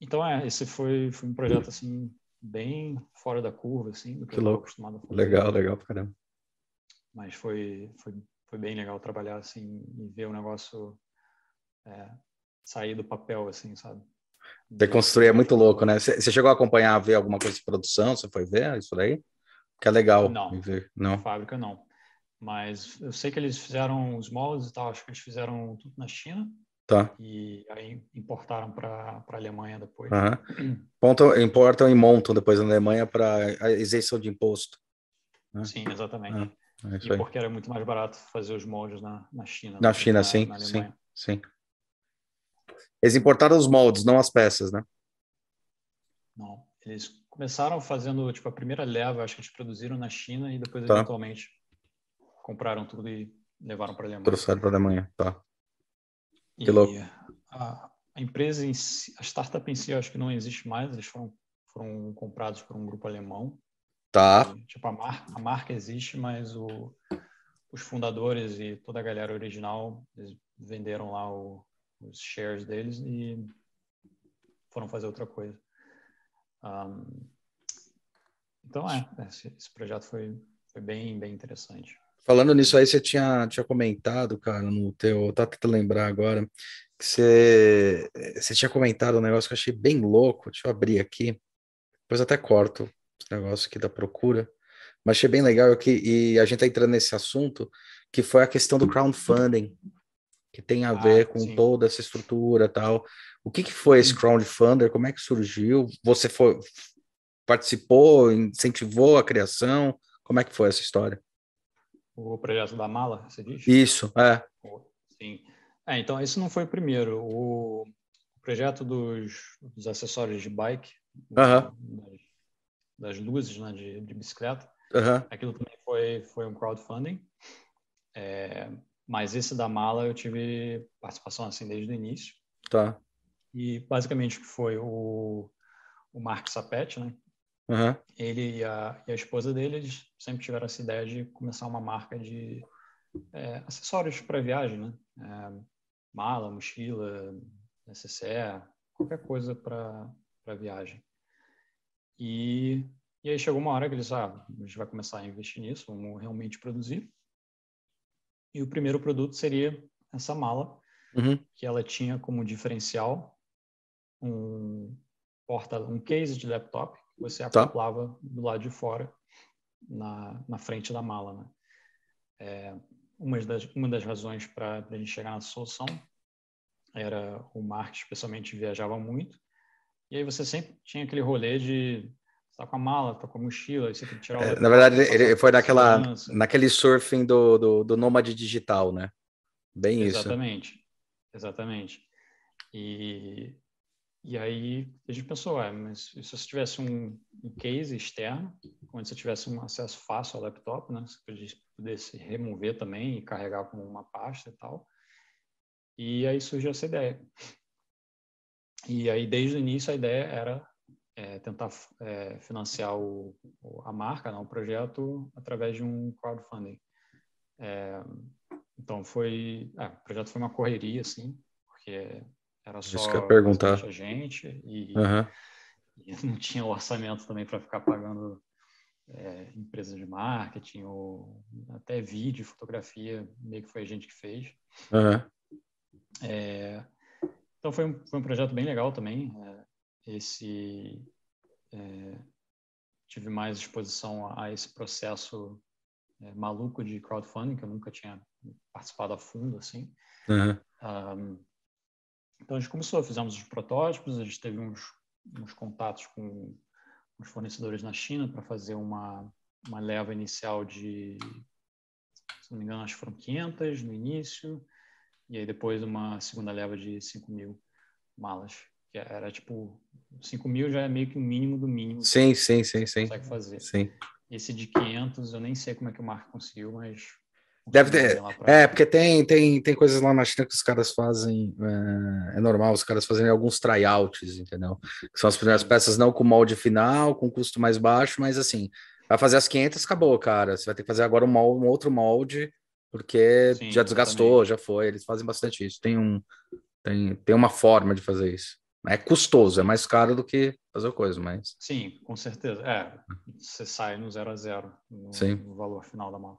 então é, esse foi, foi um projeto assim bem fora da curva, assim, do que, que eu louco. acostumado a fazer. Legal, legal pra caramba. Mas foi, foi, foi bem legal trabalhar assim e ver o negócio é, sair do papel, assim, sabe? Reconstruir é muito louco, né? Você chegou a acompanhar, ver alguma coisa de produção? Você foi ver isso daí? Que é legal. Não, não. fábrica não. Mas eu sei que eles fizeram os moldes e tal, acho que eles fizeram tudo na China. Tá. E aí importaram para a Alemanha depois. Uhum. Ponto, importam e montam depois na Alemanha para a isenção de imposto. Né? Sim, exatamente. É, é e porque era muito mais barato fazer os moldes na, na China. Na China, na, sim, na sim, sim. Eles importaram os moldes, não as peças, né? Não. Eles começaram fazendo, tipo, a primeira leva, acho que eles produziram na China e depois, tá. eventualmente, compraram tudo e levaram para a Alemanha. Trouxeram para a Alemanha, tá. Que e louco. A, a, empresa, em si, a startup em si, acho que não existe mais, eles foram, foram comprados por um grupo alemão. Tá. E, tipo, a, mar, a marca existe, mas o, os fundadores e toda a galera original, venderam lá o, os shares deles e foram fazer outra coisa. Um, então, é, esse, esse projeto foi, foi bem, bem interessante. Falando nisso aí, você tinha, tinha comentado, cara, no teu. Tá tentando lembrar agora, que você, você tinha comentado um negócio que eu achei bem louco. Deixa eu abrir aqui. Depois até corto esse negócio aqui da procura. Mas achei bem legal que, e a gente tá entrando nesse assunto, que foi a questão do crowdfunding, que tem a Ah, ver com sim. toda essa estrutura tal. O que, que foi esse crowdfunder? Como é que surgiu? Você foi, participou, incentivou a criação? Como é que foi essa história? O projeto da mala, você diz? Isso, é. Sim. É, então, esse não foi o primeiro. O projeto dos, dos acessórios de bike, Aham. das, das luzes né, de, de bicicleta, Aham. aquilo também foi, foi um crowdfunding. É, mas esse da mala eu tive participação assim desde o início. Tá. E basicamente que foi o, o Mark Sapet, né? Aham. ele e a, e a esposa dele eles sempre tiveram essa ideia de começar uma marca de é, acessórios para viagem, né? É, mala, mochila, necessaire, qualquer coisa para viagem. E, e aí chegou uma hora que eles, ah, a gente vai começar a investir nisso, vamos realmente produzir. E o primeiro produto seria essa mala, Uhum. que ela tinha como diferencial um porta, um case de laptop que você Tá. acoplava do lado de fora na, na frente da mala, né? É, uma das uma das razões para a gente chegar nessa solução era o Mark especialmente viajava muito e aí você sempre tinha aquele rolê de tá com a mala, tá com a mochila, você tem que tirar o É, na verdade, ele por foi naquela, segurança. naquele surfing do, do, do nômade digital, né? Bem isso. Exatamente, exatamente. E, e aí a gente pensou, é, mas se você tivesse um, um case externo, onde você tivesse um acesso fácil ao laptop, né? Você pudesse remover também e carregar como uma pasta e tal. E aí surgiu essa ideia. E aí, desde o início, a ideia era é, tentar é, financiar o, o- a marca, né, o projeto, através de um crowdfunding. É, então, foi... é, o projeto foi uma correria, assim, porque era só Isso que eu perguntar. a gente e, Aham. e não tinha orçamento também para ficar pagando é, empresas de marketing ou até vídeo, fotografia, meio que foi a gente que fez. É, então foi um, foi um projeto bem legal também. Esse é, tive mais exposição a, a esse processo é, maluco de crowdfunding que eu nunca tinha participado a fundo assim. Aham. Um, então a gente começou, fizemos os protótipos, a gente teve uns, uns contatos com os fornecedores na China para fazer uma, uma leva inicial de, se não me engano, acho que foram 500 no início, e aí depois uma segunda leva de 5 mil malas, que era tipo, 5 mil já é meio que o mínimo do mínimo Sim, sim, sim, sim. consegue fazer. Sim. esse de 500 eu nem sei como é que o Mark conseguiu, mas Deve ter. É, porque tem, tem, tem coisas lá na China que os caras fazem. É, é normal os caras fazerem alguns tryouts, entendeu? Que são as primeiras peças não com molde final, com custo mais baixo, mas assim, vai fazer as 500, acabou, cara. Você vai ter que fazer agora um, molde, um outro molde, porque Sim, já desgastou, já foi. Eles fazem bastante isso. Tem, um, tem, tem uma forma de fazer isso. É custoso, é mais caro do que fazer coisa, mas. Sim, com certeza. É, você sai no zero a zero no, Sim. no valor final da mala.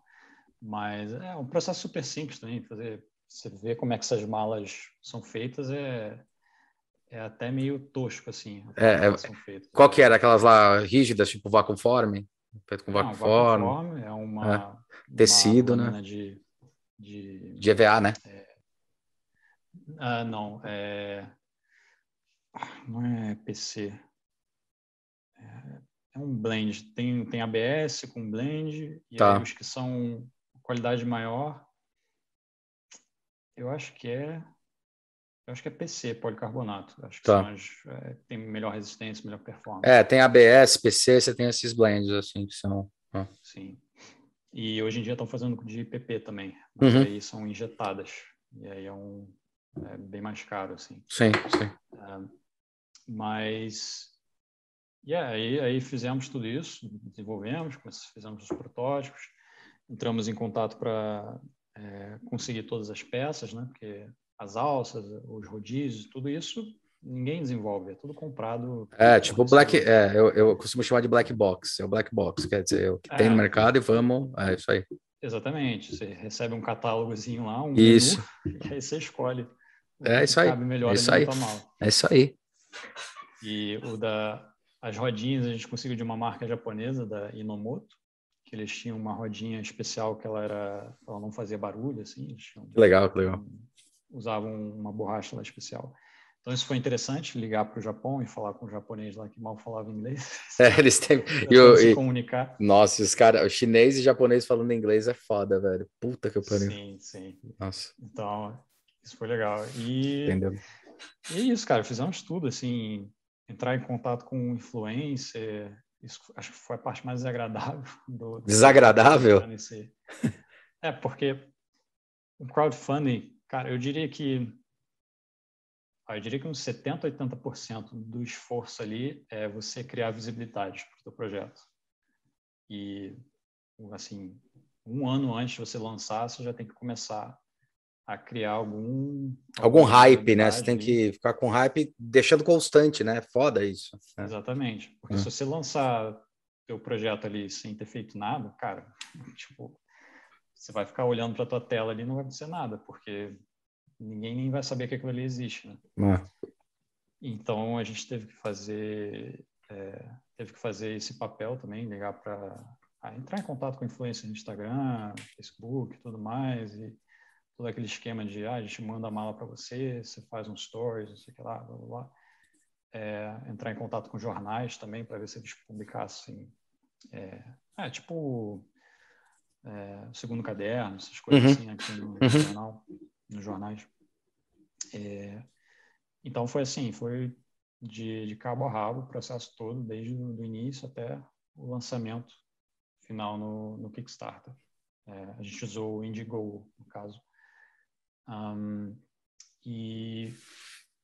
Mas é um processo super simples também. Fazer, você ver como é que essas malas são feitas é, é até meio tosco, assim. É, é qual que era? Aquelas lá rígidas, tipo vacuum form? Feito com vacuum form. é uma... É. Tecido, uma né? De, de, de EVA, né? É, ah, não, é... Não é PC. É, é um blend. Tem, tem ABS com blend, e tá. aí os que são qualidade maior, eu acho que é eu acho que é PC, policarbonato. Acho que tá. as, é, tem melhor resistência, melhor performance. É, tem ABS, PC, você tem esses blends assim que são. Ah. Sim. E hoje em dia estão fazendo de PP também, mas uhum. aí são injetadas. E aí é um é bem mais caro, assim. Sim, sim. É, mas yeah, aí, aí fizemos tudo isso, desenvolvemos, fizemos os protótipos entramos em contato para é, conseguir todas as peças, né? Porque as alças, os rodízios, tudo isso ninguém desenvolve, é tudo comprado. É, tipo black, é, eu, eu costumo chamar de black box, é o black box, quer dizer, o que é, tem no mercado e vamos, é isso aí. Exatamente, você recebe um catálogozinho lá, um isso. menu, e aí você escolhe. É isso aí. Melhor é isso aí. É isso aí. E o da as rodinhas a gente conseguiu de uma marca japonesa da Inomoto, que eles tinham uma rodinha especial que ela era, ela não fazia barulho, assim. Tinham, legal, que legal. Usavam uma borracha lá especial. Então isso foi interessante, ligar para o Japão e falar com o japonês lá que mal falava inglês. É, eles têm e, se comunicar. Nossa, os caras, chinês e japonês falando inglês é foda, velho. Puta que pariu. Sim, sim. Nossa. Então, isso foi legal. E Entendeu? E é isso, cara, fizemos tudo assim, entrar em contato com um influencer, isso acho que foi a parte mais desagradável. Do, Desagradável? É, porque o crowdfunding, cara, eu diria que eu diria que uns 70, 80% do esforço ali é você criar visibilidade para o seu projeto. E, assim, um ano antes de você lançar, você já tem que começar a criar algum algum hype, né? Você tem que ficar com hype deixando constante, né? Foda isso. Né? Exatamente. Porque hum. se você lançar teu projeto ali sem ter feito nada, cara, tipo, você vai ficar olhando para tua tela ali e não vai acontecer nada, porque ninguém nem vai saber que aquilo ali existe, né? Hum. Então a gente teve que fazer é, teve que fazer esse papel também, ligar para entrar em contato com influência no Instagram, Facebook, tudo mais e todo aquele esquema de ah, a gente manda a mala para você, você faz um stories, não sei o que lá, blá, blá, blá. É, entrar em contato com jornais também para ver se eles publicassem é, é tipo é, segundo caderno, essas coisas uhum. assim aqui no, uhum. jornal, nos jornais. É, então foi assim, foi de, de cabo a rabo o processo todo, desde o início até o lançamento final no, no Kickstarter. É, a gente usou o Indiegogo, no caso, um, e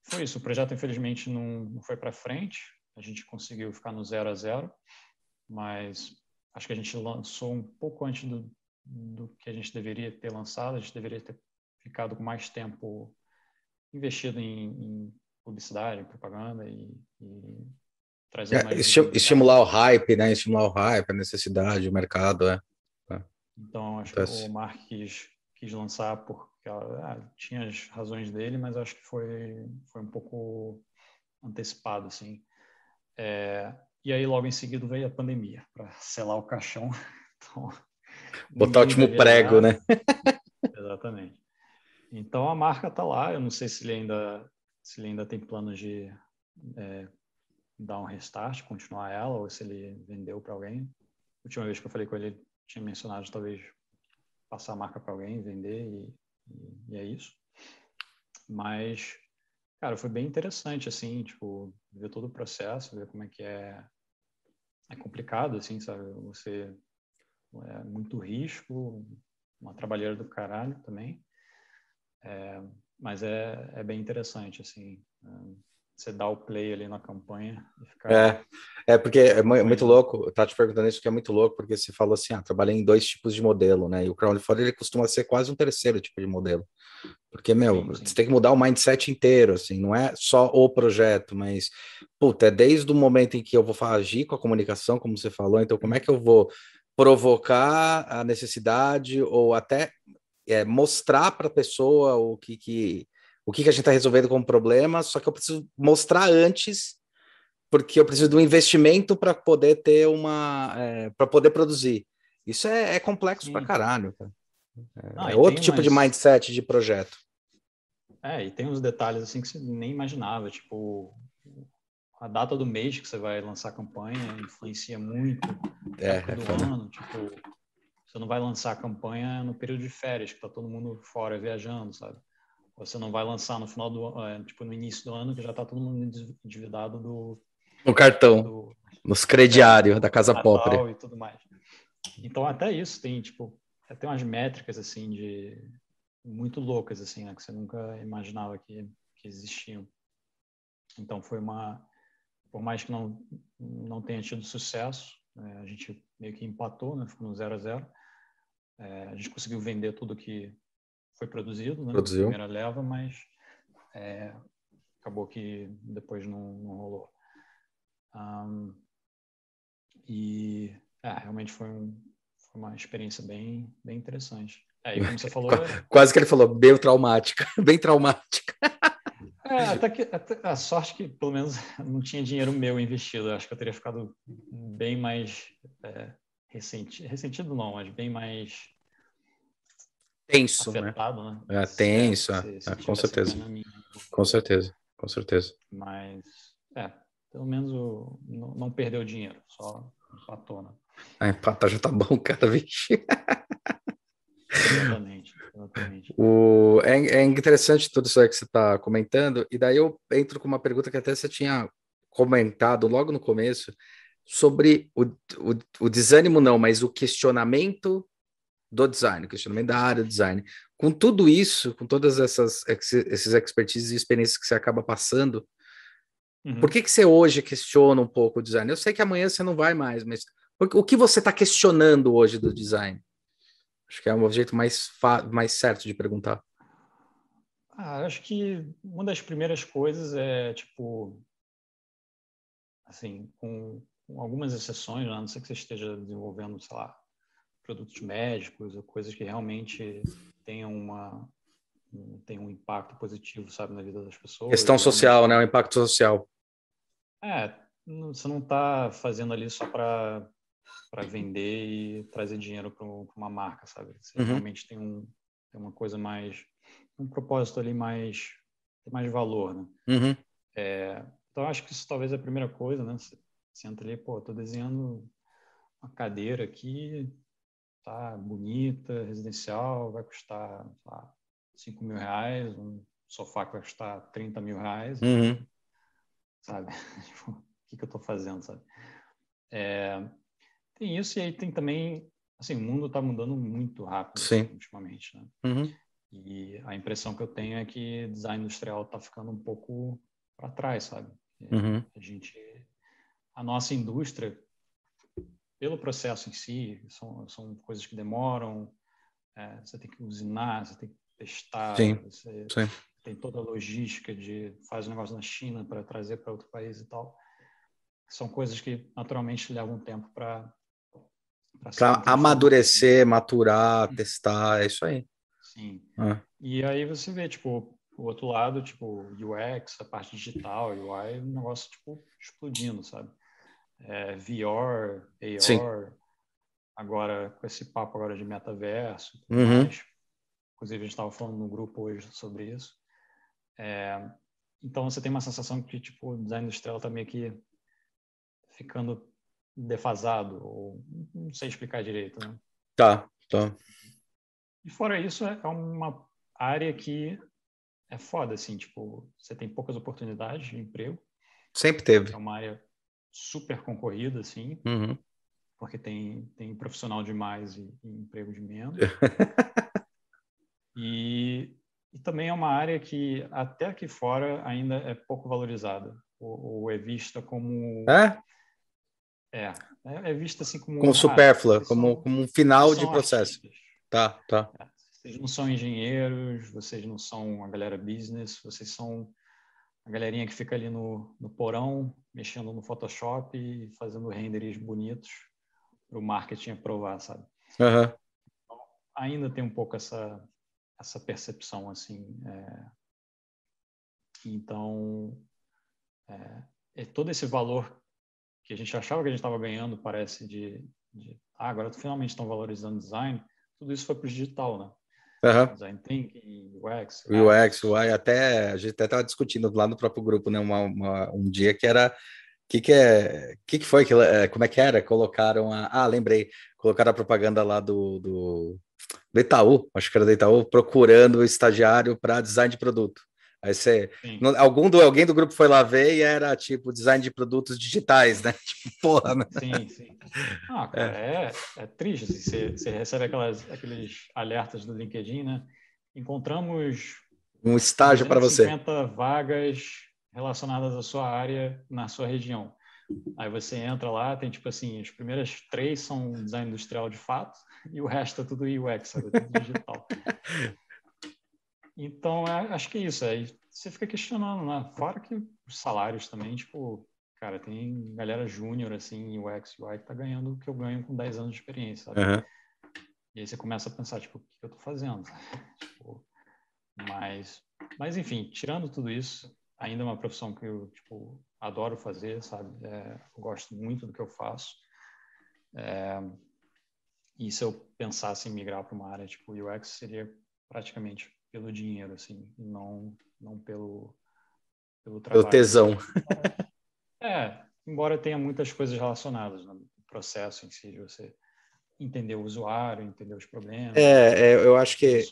foi isso. O projeto, infelizmente, não, não foi para frente. A gente conseguiu ficar no zero a zero, mas acho que a gente lançou um pouco antes do, do que a gente deveria ter lançado. A gente deveria ter ficado com mais tempo investido em, em publicidade, propaganda e, e trazer é, mais. Estimular o hype, né? Estimular o hype, a necessidade, o mercado, é. é. Então, acho então, que o Mark quis, quis lançar por ah, tinha as razões dele, mas acho que foi, foi um pouco antecipado, assim. É, e aí, logo em seguida, veio a pandemia, para selar o caixão. Então, Botar o último prego, né? Exatamente. Então, a marca está lá. Eu não sei se ele ainda, se ele ainda tem planos de é, dar um restart, continuar ela, ou se ele vendeu para alguém. A última vez que eu falei com ele, ele tinha mencionado talvez passar a marca para alguém, vender e e, é isso. Mas, cara, foi bem interessante, assim, tipo, ver todo o processo, ver como é que é é complicado, assim, sabe? Você é muito risco, uma trabalheira do caralho também. É, mas é, é bem interessante, assim. É, você dá o play ali na campanha ficar... É, é porque é muito louco, tava te perguntando isso que é muito louco, porque você falou assim, ah, trabalhei em dois tipos de modelo, né? E o crowdfunding, ele costuma ser quase um terceiro tipo de modelo. Porque, meu, sim, sim. você tem que mudar o mindset inteiro, assim, não é só o projeto, mas, puta, é desde o momento em que eu vou agir com a comunicação, como você falou, então como é que eu vou provocar a necessidade ou até é, mostrar para a pessoa o que, que o que, que a gente está resolvendo como problema, só que eu preciso mostrar antes, porque eu preciso de um investimento para poder ter uma. É, para poder produzir. Isso é, é complexo para caralho. Cara. É, ah, é outro tipo de mindset de projeto. É, e tem uns detalhes assim que você nem imaginava, tipo a data do mês que você vai lançar a campanha influencia muito é, é do ano, tipo, você não vai lançar a campanha no período de férias, que tá todo mundo fora viajando, sabe? Você não vai lançar no final do é, tipo no início do ano que já está todo mundo endividado do no cartão, do, nos crediários da casa pobre e tudo mais. Então até isso tem tipo tem umas métricas assim de muito loucas assim, né, que você nunca imaginava que, que existiam. Então foi uma por mais que não não tenha tido sucesso, né, a gente meio que empatou, né, ficou no 0 a 0. É, a gente conseguiu vender tudo que foi produzido, né? Produziu. Primeira leva, mas é, acabou que depois não, não rolou. Um, e é, realmente foi, um, foi, uma experiência bem, bem interessante. É, e como você falou. Quase que ele falou, bem traumática, bem traumática. É, até que até, a sorte que pelo menos não tinha dinheiro meu investido. Acho que eu teria ficado bem mais é, ressentido, ressentido não, mas bem mais tenso, né? afetado, né? né? É, tenso, é, se, se com certeza. Com certeza, com certeza. Mas, é, pelo menos o, não, não perdeu dinheiro, só empatou, né? Ah, empatar já tá bom, cara, vixe. Exatamente, exatamente. O, é, é interessante tudo isso aí que você está comentando, e daí eu entro com uma pergunta que até você tinha comentado logo no começo, sobre o, o, o desânimo não, mas o questionamento do design, questionamento da área do design. Com tudo isso, com todas essas esses expertises e experiências que você acaba passando, uhum. por que, que você hoje questiona um pouco o design? Eu sei que amanhã você não vai mais, mas o que você está questionando hoje do design? Acho que é um jeito mais, mais certo de perguntar. Ah, acho que uma das primeiras coisas é, tipo, assim, com, com algumas exceções, né? a não ser que você esteja desenvolvendo, sei lá, produtos médicos ou coisas que realmente tenham uma tem um impacto positivo, sabe, na vida das pessoas. Questão social, né? O impacto social. É, você não está fazendo ali só para para vender e trazer dinheiro para uma marca, sabe? Você uhum. realmente tem, um, tem uma coisa mais um propósito ali mais tem mais valor, né? Uhum. É, então acho que isso talvez é a primeira coisa, né? Você, você entra ali, pô, tô desenhando uma cadeira aqui, tá bonita, residencial, vai custar lá, 5 mil reais, um sofá que vai custar 30 mil reais, uhum. sabe? Tipo, o que, que eu estou fazendo, sabe? É, tem isso e aí tem também, assim, o mundo está mudando muito rápido Sim. ultimamente, né? Uhum. E a impressão que eu tenho é que design industrial está ficando um pouco para trás, sabe? Uhum. A gente, a nossa indústria pelo processo em si, são, são coisas que demoram, é, você tem que usinar, você tem que testar, sim, você sim. tem toda a logística de faz o um negócio na China para trazer para outro país e tal. São coisas que naturalmente levam tempo para para amadurecer, maturar, testar, é isso aí. Sim. Ah. E aí você vê, tipo, o outro lado, tipo, UX, a parte digital, UI, um negócio, tipo, explodindo, sabe? É, VR, AR, Sim. agora com esse papo agora de metaverso, uhum. mais. inclusive a gente estava falando no grupo hoje sobre isso. É, então você tem uma sensação que tipo o design industrial está meio que ficando defasado ou não sei explicar direito, né? Tá, tá. E fora isso é uma área que é foda assim, tipo você tem poucas oportunidades de emprego. Sempre teve. É uma área super concorrida, assim, uhum. porque tem, tem profissional demais e, e emprego de menos. e, e também é uma área que até aqui fora ainda é pouco valorizada, ou, ou é vista como... É? É, é, é vista assim como... Como supérflua, como, são, como um final de processo. Artistas. Tá, tá. É, vocês não são engenheiros, vocês não são a galera business, vocês são a galerinha que fica ali no, no porão, mexendo no Photoshop e fazendo renders bonitos para o marketing aprovar, sabe? Uhum. Então, ainda tem um pouco essa, essa percepção, assim. É... Então, é, é, todo esse valor que a gente achava que a gente estava ganhando, parece, de, de ah, agora finalmente estão valorizando design, tudo isso foi para o digital, né? Uhum. Design Thinking, UX. UX, UI, até a gente até estava discutindo lá no próprio grupo, né? Uma, uma, um dia que era que que é que que foi que é, como é que era colocaram a ah lembrei colocaram a propaganda lá do, do, do Itaú acho que era do Itaú procurando estagiário para design de produto Aí você. algum do, alguém do grupo foi lá ver e era tipo design de produtos digitais, né? Tipo, porra, né? Sim, sim. Ah, cara, é, é, é triste. Assim, você, você recebe aquelas, aqueles alertas do LinkedIn, né? Encontramos. Um estágio para você. 50 vagas relacionadas à sua área na sua região. Aí você entra lá, tem tipo assim, as primeiras três são design industrial de fato, e o resto é tudo UX, é tudo digital. Então, é, acho que é isso. Aí você fica questionando, né? Fora que os salários também, tipo, cara, tem galera júnior, assim, em UX, UI, que tá ganhando o que eu ganho com 10 anos de experiência, sabe? Uhum. E aí você começa a pensar, tipo, o que eu tô fazendo? tipo, mas, mas, enfim, tirando tudo isso, ainda é uma profissão que eu, tipo, adoro fazer, sabe? É, eu gosto muito do que eu faço. É, e se eu pensasse em migrar para uma área tipo UX, seria praticamente pelo dinheiro, assim, não, não pelo, pelo trabalho. Pelo tesão. É, embora tenha muitas coisas relacionadas no processo em si, de você entender o usuário, entender os problemas. É, é eu acho que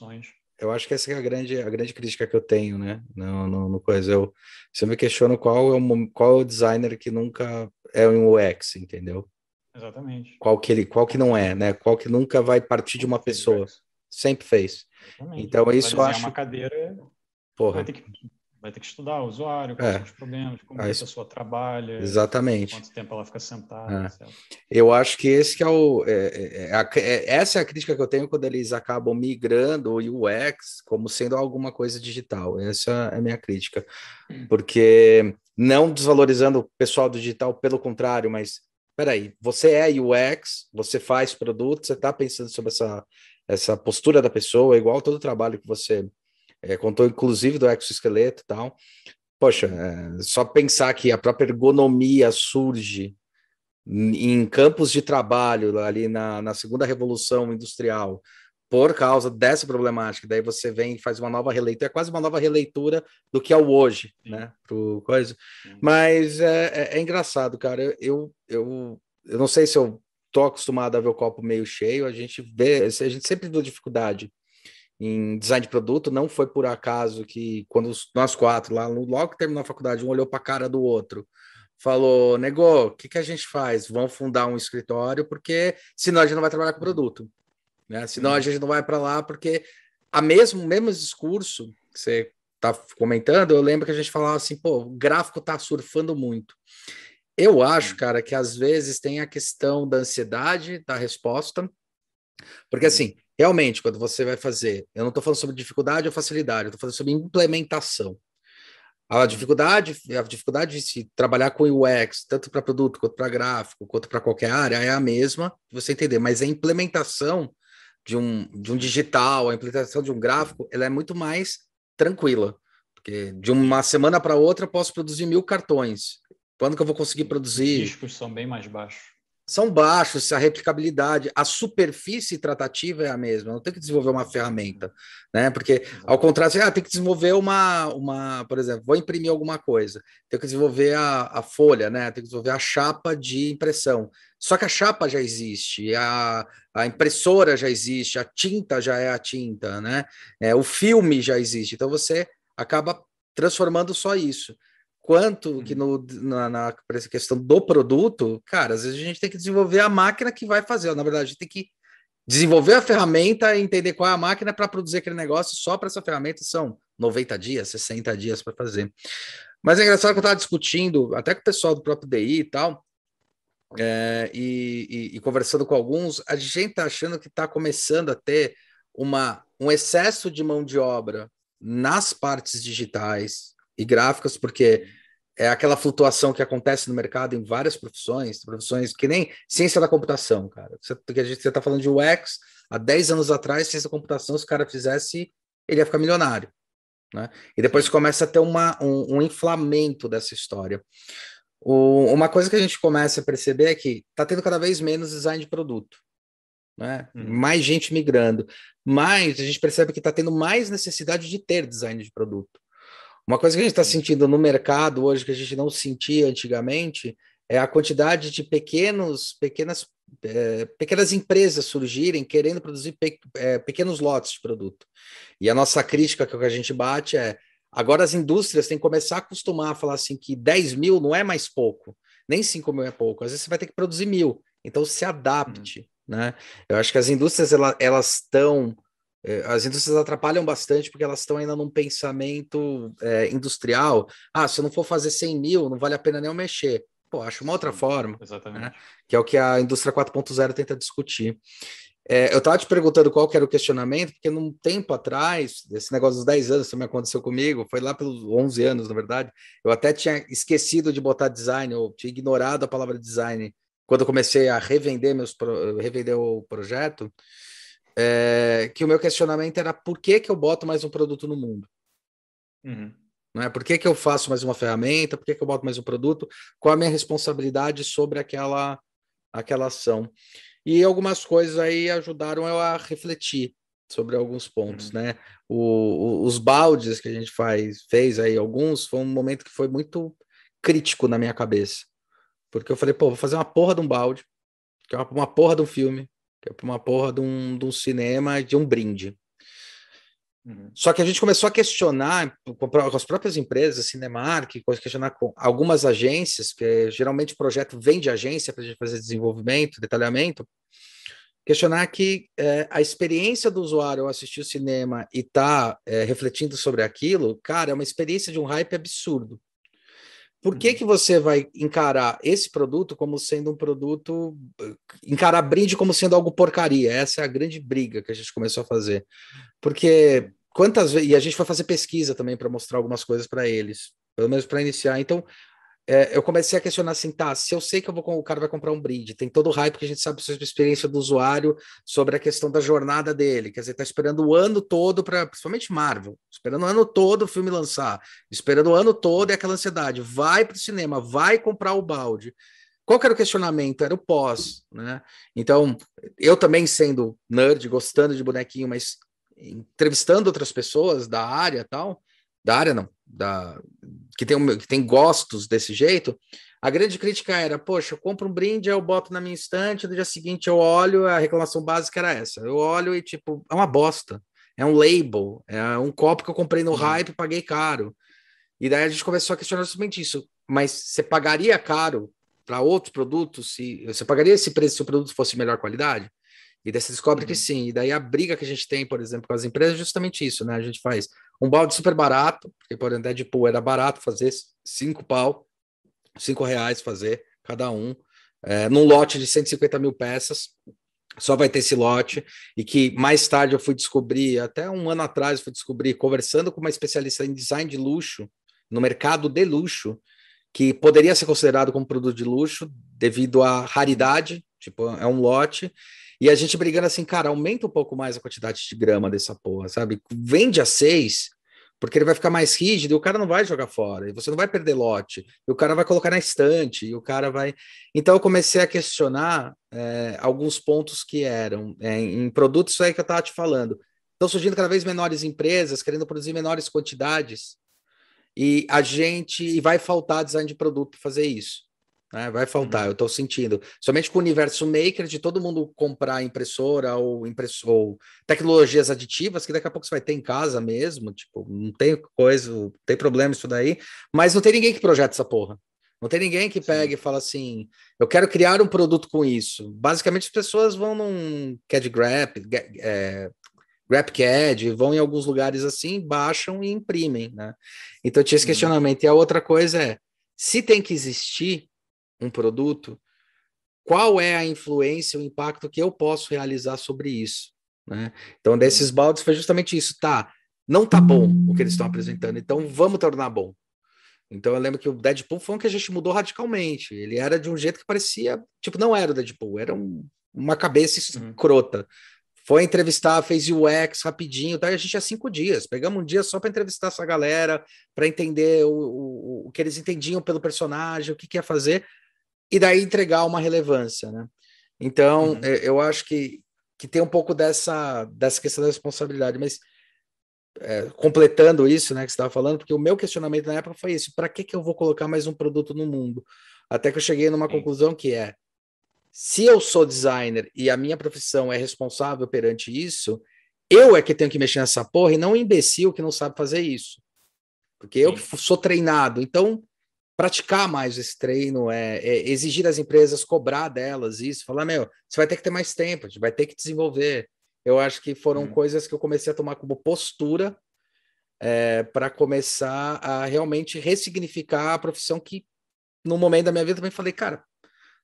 eu acho que essa é a grande, a grande crítica que eu tenho, né? No, no, no coisa, eu sempre questiono qual é o qual é o designer que nunca é um UX, entendeu? Exatamente. Qual que ele, qual que não é, né? Qual que nunca vai partir de uma pessoa. Sempre fez. Exatamente. Então, isso eu acho. uma cadeira, Porra. Vai ter que, vai ter que estudar o usuário, quais é. são os problemas, como a pessoa trabalha, Exatamente. quanto tempo ela fica sentada, é. Eu acho que esse que é o. É, é, é, essa é a crítica que eu tenho quando eles acabam migrando o UX como sendo alguma coisa digital. Essa é a minha crítica. Porque não desvalorizando o pessoal do digital, pelo contrário, mas peraí, você é UX, você faz produto, você está pensando sobre essa essa postura da pessoa, igual todo o trabalho que você é, contou, inclusive do exoesqueleto e tal. Poxa, é, só pensar que a própria ergonomia surge em campos de trabalho ali na, na segunda revolução industrial por causa dessa problemática. Daí você vem e faz uma nova releitura, é quase uma nova releitura do que é o hoje, né? Pro coisa. Mas é, é, é, engraçado, cara. Eu, eu, eu não sei se eu tô acostumado a ver o copo meio cheio, a gente vê, a gente sempre viu dificuldade em design de produto, não foi por acaso que quando nós quatro lá, logo que terminou a faculdade, um olhou para a cara do outro, falou, negou, o que, que a gente faz? Vamos fundar um escritório, porque senão a gente não vai trabalhar com produto, né? Senão a uhum. gente não vai para lá, porque a mesmo, mesmo discurso que você tá comentando, eu lembro que a gente falava assim, pô, o gráfico tá surfando muito. Eu acho, cara, que às vezes tem a questão da ansiedade da resposta, porque assim, realmente, quando você vai fazer, eu não estou falando sobre dificuldade ou facilidade, eu estou falando sobre implementação. A dificuldade, a dificuldade de se trabalhar com UX, tanto para produto quanto para gráfico, quanto para qualquer área, é a mesma, você entender, mas a implementação de um, de um digital, a implementação de um gráfico, ela é muito mais tranquila. Porque de uma semana para outra eu posso produzir mil cartões. Quando que eu vou conseguir produzir? Os riscos são bem mais baixos. São baixos, a replicabilidade, a superfície tratativa é a mesma, não tem que desenvolver uma ferramenta, né? Porque, ao contrário, você ah, tem que desenvolver uma, uma, por exemplo, vou imprimir alguma coisa, tem que desenvolver a, a folha, né? Tem que desenvolver a chapa de impressão. Só que a chapa já existe, a, a impressora já existe, a tinta já é a tinta, né? É, o filme já existe. Então você acaba transformando só isso quanto que uhum. no, na, na essa questão do produto, cara, às vezes a gente tem que desenvolver a máquina que vai fazer. Na verdade, a gente tem que desenvolver a ferramenta e entender qual é a máquina para produzir aquele negócio. Só para essa ferramenta são 90 dias, 60 dias para fazer. Mas é engraçado que eu estava discutindo, até com o pessoal do próprio DI e tal, é, e, e, e, conversando com alguns, a gente está achando que está começando a ter uma, um excesso de mão de obra nas partes digitais e gráficas, porque é aquela flutuação que acontece no mercado em várias profissões, profissões que nem ciência da computação, cara. Você, a gente está falando de UX, há 10 anos atrás, ciência da computação, se o cara fizesse, ele ia ficar milionário. Né? E depois começa a ter uma, um, um inflamento dessa história. O, uma coisa que a gente começa a perceber é que está tendo cada vez menos design de produto. Né? Uhum. Mais gente migrando. Mas a gente percebe que está tendo mais necessidade de ter design de produto. Uma coisa que a gente está sentindo no mercado hoje que a gente não sentia antigamente é a quantidade de pequenos, pequenas, é, pequenas empresas surgirem querendo produzir pe, é, pequenos lotes de produto. E a nossa crítica que a gente bate é agora as indústrias têm que começar a acostumar a falar assim que 10 mil não é mais pouco, nem 5 mil é pouco, às vezes você vai ter que produzir mil. Então se adapte, uhum. né? Eu acho que as indústrias elas estão as indústrias atrapalham bastante porque elas estão ainda num pensamento é, industrial. Ah, se eu não for fazer 100 mil, não vale a pena nem eu mexer. Pô, acho uma outra forma. Né? Exatamente. Né? Que é o que a indústria 4.0 tenta discutir. É, eu estava te perguntando qual era o questionamento, porque num tempo atrás, esse negócio dos 10 anos também aconteceu comigo, foi lá pelos 11 anos, na verdade, eu até tinha esquecido de botar design, ou tinha ignorado a palavra design, quando eu comecei a revender, meus, revender o projeto, é, que o meu questionamento era por que, que eu boto mais um produto no mundo? Uhum. Não é? Por que, que eu faço mais uma ferramenta? Por que, que eu boto mais um produto? Qual a minha responsabilidade sobre aquela, aquela ação? E algumas coisas aí ajudaram eu a refletir sobre alguns pontos, uhum. né? O, o, os baldes que a gente faz, fez aí, alguns, foi um momento que foi muito crítico na minha cabeça. Porque eu falei, pô, vou fazer uma porra de um balde, que é uma, uma porra de um filme, que é uma porra de um, de um cinema, de um brinde. Uhum. Só que a gente começou a questionar com as próprias empresas, Cinemark, questionar com algumas agências, que geralmente o projeto vem de agência para a gente fazer desenvolvimento, detalhamento, questionar que é, a experiência do usuário ao assistir o cinema e tá é, refletindo sobre aquilo, cara, é uma experiência de um hype absurdo. Por que, uhum. que você vai encarar esse produto como sendo um produto, encarar brinde como sendo algo porcaria? Essa é a grande briga que a gente começou a fazer. Porque quantas vezes. E a gente foi fazer pesquisa também para mostrar algumas coisas para eles, pelo menos para iniciar. Então, é, eu comecei a questionar assim, tá, se eu sei que eu vou, o cara vai comprar um brinde, tem todo o hype que a gente sabe sobre a experiência do usuário, sobre a questão da jornada dele, quer dizer, tá esperando o ano todo para, principalmente Marvel, esperando o ano todo o filme lançar, esperando o ano todo é aquela ansiedade, vai para o cinema, vai comprar o balde. Qual era o questionamento? Era o pós, né? Então, eu também sendo nerd, gostando de bonequinho, mas entrevistando outras pessoas da área tal, da área não, da que tem, que tem gostos desse jeito, a grande crítica era, poxa, eu compro um brinde, eu boto na minha estante, no dia seguinte eu olho, a reclamação básica era essa. Eu olho e, tipo, é uma bosta. É um label, é um copo que eu comprei no uhum. hype e paguei caro. E daí a gente começou a questionar justamente isso. Mas você pagaria caro para outros produtos? Se, você pagaria esse preço se o produto fosse melhor qualidade? E daí você descobre uhum. que sim. E daí a briga que a gente tem, por exemplo, com as empresas é justamente isso, né? A gente faz um balde super barato, porque, por exemplo, Deadpool era barato fazer cinco pau, cinco reais fazer cada um, é, num lote de 150 mil peças. Só vai ter esse lote, e que mais tarde eu fui descobrir, até um ano atrás, eu fui descobrir, conversando com uma especialista em design de luxo, no mercado de luxo, que poderia ser considerado como produto de luxo devido à raridade, tipo, é um lote, e a gente brigando assim, cara, aumenta um pouco mais a quantidade de grama dessa porra, sabe? Vende a seis, porque ele vai ficar mais rígido e o cara não vai jogar fora, e você não vai perder lote, e o cara vai colocar na estante, e o cara vai. Então eu comecei a questionar é, alguns pontos que eram é, em produtos, isso aí que eu estava te falando. Estão surgindo cada vez menores empresas querendo produzir menores quantidades, e a gente e vai faltar design de produto para fazer isso. Né? Vai faltar, uhum. eu estou sentindo. Somente com o universo maker de todo mundo comprar impressora ou, impressor, ou tecnologias aditivas, que daqui a pouco você vai ter em casa mesmo. Tipo, não tem coisa, não tem problema isso daí, mas não tem ninguém que projeta essa porra. Não tem ninguém que pegue e fala assim: eu quero criar um produto com isso. Basicamente, as pessoas vão num CAD Grab, é, GrabCAD, vão em alguns lugares assim, baixam e imprimem, né? Então tinha esse uhum. questionamento. E a outra coisa é: se tem que existir um produto, qual é a influência, o impacto que eu posso realizar sobre isso? Né? Então, desses baldes foi justamente isso, tá? Não tá bom o que eles estão apresentando, então vamos tornar bom. Então eu lembro que o Deadpool foi um que a gente mudou radicalmente. Ele era de um jeito que parecia, tipo, não era o Deadpool, era um, uma cabeça escrota. Uhum. Foi entrevistar, fez UX rapidinho, tá? a gente tinha cinco dias. Pegamos um dia só para entrevistar essa galera, para entender o, o, o, que eles entendiam pelo personagem, o que, que ia fazer e daí entregar uma relevância, né? Então, uhum. É, eu acho que, que tem um pouco dessa, dessa questão da responsabilidade, mas é, completando isso, né, que você estava falando, porque o meu questionamento na época foi isso: para que, que eu vou colocar mais um produto no mundo? Até que eu cheguei numa Sim. conclusão que é: se eu sou designer e a minha profissão é responsável perante isso, eu é que tenho que mexer nessa porra e não um imbecil que não sabe fazer isso. Porque Sim. eu sou treinado. Então, praticar mais esse treino, é, é, exigir das empresas, cobrar delas isso, falar, meu, você vai ter que ter mais tempo, a gente vai ter que desenvolver. Eu acho que foram hum. coisas que eu comecei a tomar como postura é, para começar a realmente ressignificar a profissão que, no momento da minha vida, também falei, cara,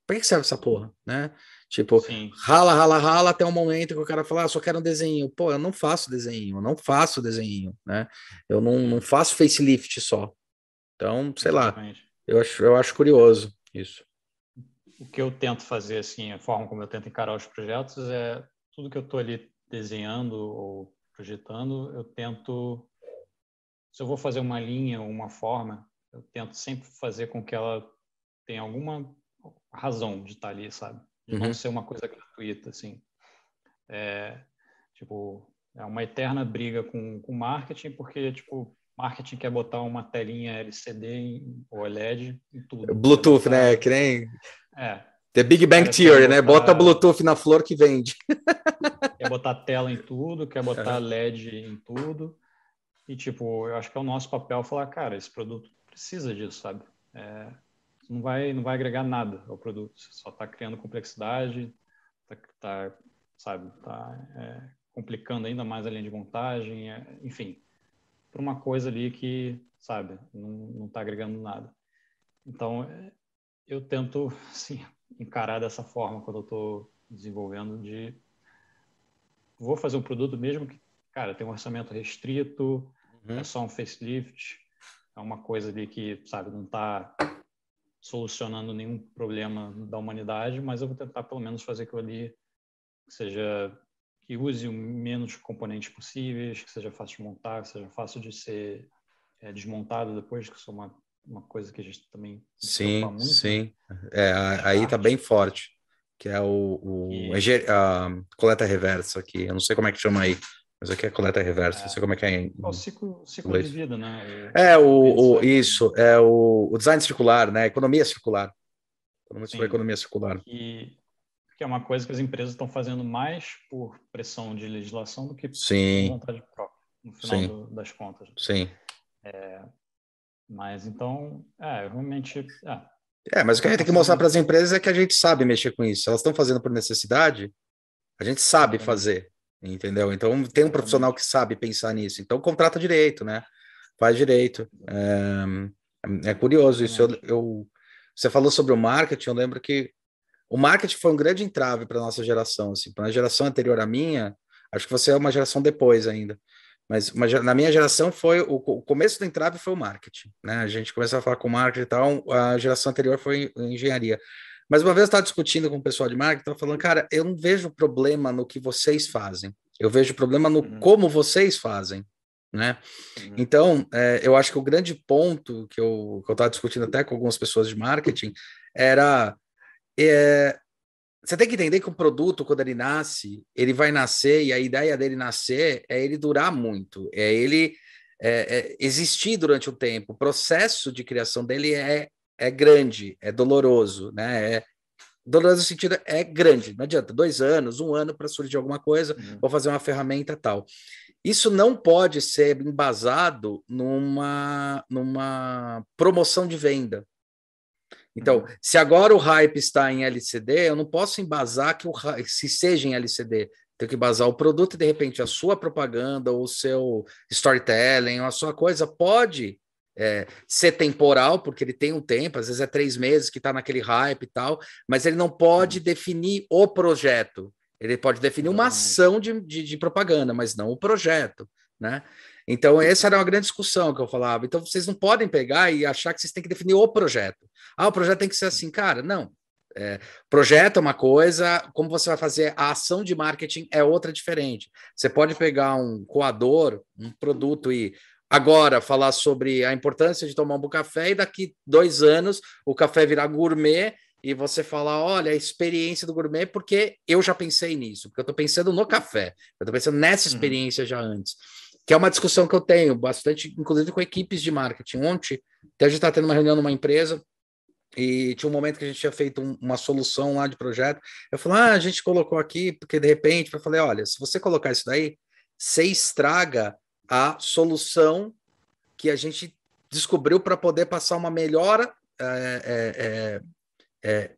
para que serve essa porra, né? Tipo, Sim. rala, rala, rala até o momento que o cara fala, ah, só quero um desenho. Pô, eu não faço desenho, eu não faço desenho, né? Eu não, não faço facelift só. Então, sei Exatamente. lá, eu acho, eu acho curioso isso. O que eu tento fazer, assim, a forma como eu tento encarar os projetos é tudo que eu estou ali desenhando ou projetando, eu tento, se eu vou fazer uma linha ou uma forma, eu tento sempre fazer com que ela tenha alguma razão de estar ali, sabe? De uhum. não ser uma coisa gratuita, assim. É, tipo, é uma eterna briga com o marketing, porque, tipo, marketing quer botar uma telinha LCD em OLED em tudo. Bluetooth, né? Que nem. É. The Big Bang Theory, né? Botar... Bota Bluetooth na flor que vende. Quer botar tela em tudo, quer botar LED em tudo. E, tipo, eu acho que é o nosso papel falar, cara, esse produto precisa disso, sabe? É, não, vai, não vai agregar nada ao produto. Você só está criando complexidade, tá, tá sabe, tá é, complicando ainda mais a linha de montagem, é, enfim para uma coisa ali que, sabe, não está agregando nada. Então, eu tento, assim, encarar dessa forma quando eu estou desenvolvendo de vou fazer um produto mesmo que, cara, tem um orçamento restrito, uhum. é só um facelift, é uma coisa ali que, sabe, não está solucionando nenhum problema da humanidade, mas eu vou tentar pelo menos fazer aquilo ali que seja que use o menos componentes possíveis, que seja fácil de montar, que seja fácil de ser é, desmontado depois, que isso é uma, uma coisa que a gente também sim muito, né? sim né? é, aí está bem forte que é o, o e... a coleta reversa aqui eu não sei como é que chama aí mas aqui é coleta reversa, é. não sei como é que é. Em, é o ciclo, ciclo de vida, né? É, o, o, isso, é o, o design circular, né? Economia circular. Economia, sobre economia circular. E que é uma coisa que as empresas estão fazendo mais por pressão de legislação do que Sim. por vontade própria, no final do, das contas. Sim. É, mas então, é, realmente. É, é, mas o que a gente tem que mostrar para as empresas é que a gente sabe mexer com isso. Elas estão fazendo por necessidade, a gente sabe fazer, entendeu? Então tem um profissional que sabe pensar nisso. Então contrata direito, né? Faz direito. É, é curioso isso. Eu, eu, você falou sobre o marketing, eu lembro que o marketing foi um grande entrave para nossa geração, assim, para a geração anterior à minha, acho que você é uma geração depois ainda, mas uma, na minha geração foi o, o, começo do entrave foi o marketing, né? A gente começou a falar com marketing e tal, a geração anterior foi engenharia. Mas uma vez eu estava discutindo com o pessoal de marketing, estava falando, cara, eu não vejo problema no que vocês fazem, eu vejo problema no uhum. como vocês fazem, né? Uhum. Então, é, eu acho que o grande ponto que eu estava discutindo até com algumas pessoas de marketing era é, você tem que entender que o produto, quando ele nasce, ele vai nascer, e a ideia dele nascer é ele durar muito, é ele é, é, existir durante o tempo. O processo de criação dele é é grande, é doloroso, né? É, doloroso no sentido é grande, não adianta, dois anos, um ano para surgir alguma coisa, uhum. vou fazer uma ferramenta tal. Isso não pode ser embasado numa, numa promoção de venda. Então, uhum. se agora o hype está em LCD, eu não posso embasar que o se seja em LCD. Tenho que embasar o produto e, de repente, a sua propaganda, ou o seu storytelling, a sua coisa pode é, ser temporal, porque ele tem um tempo, às vezes é três meses que está naquele hype e tal, mas ele não pode uhum. definir o projeto. Ele pode definir uma ação de, de, de propaganda, mas não o projeto, né? Então, essa era uma grande discussão que eu falava. Então, vocês não podem pegar e achar que vocês têm que definir o projeto. Ah, o projeto tem que ser assim, cara. Não. É, projeto é uma coisa, como você vai fazer a ação de marketing é outra diferente. Você pode pegar um coador, um produto e agora falar sobre a importância de tomar um bom café e daqui dois anos o café virar gourmet e você falar, olha, a experiência do gourmet, porque eu já pensei nisso, porque eu estou pensando no café, eu estou pensando nessa uhum. experiência uhum. já antes que é uma discussão que eu tenho bastante, inclusive com equipes de marketing. Ontem, até a gente está tendo uma reunião numa empresa e tinha um momento que a gente tinha feito um, uma solução lá de projeto. Eu falei, ah, a gente colocou aqui, porque de repente, eu falei, olha, se você colocar isso daí, você estraga a solução que a gente descobriu para poder passar uma melhor é, é, é,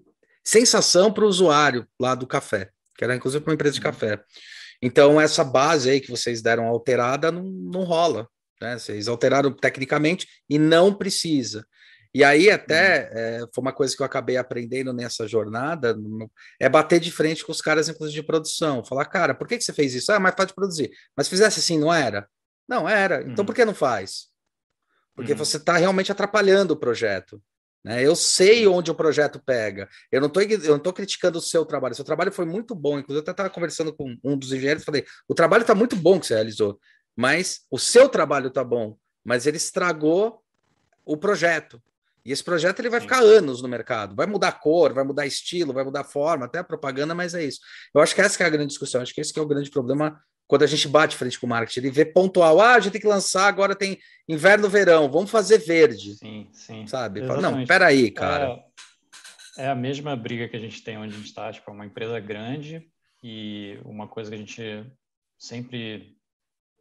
sensação para o usuário lá do café, que era inclusive uma empresa de uhum. café. Então, essa base aí que vocês deram alterada não, não rola. Né? Vocês alteraram tecnicamente e não precisa. E aí, até é, foi uma coisa que eu acabei aprendendo nessa jornada: é bater de frente com os caras, inclusive de produção. Falar, cara, por que, que você fez isso? Ah, mais fácil de produzir. Mas fizesse assim, não era? Não, era. Então, uhum. por que não faz? Porque uhum. você está realmente atrapalhando o projeto. Né? Eu sei onde o projeto pega. Eu não estou criticando o seu trabalho. Seu trabalho foi muito bom. Inclusive, eu até estava conversando com um dos engenheiros e falei: o trabalho está muito bom que você realizou, mas o seu trabalho está bom, mas ele estragou o projeto. E esse projeto ele vai ficar anos no mercado. Vai mudar cor, vai mudar estilo, vai mudar forma, até a propaganda, mas é isso. Eu acho que essa que é a grande discussão. Acho que esse que é o grande problema quando a gente bate frente com o marketing, ele vê pontual, ah, a gente tem que lançar, agora tem inverno, verão, vamos fazer verde. Sim, sim. Sabe? Fala, não, peraí, cara. É, é, a mesma briga que a gente tem onde a gente está, tipo, é uma empresa grande e uma coisa que a gente sempre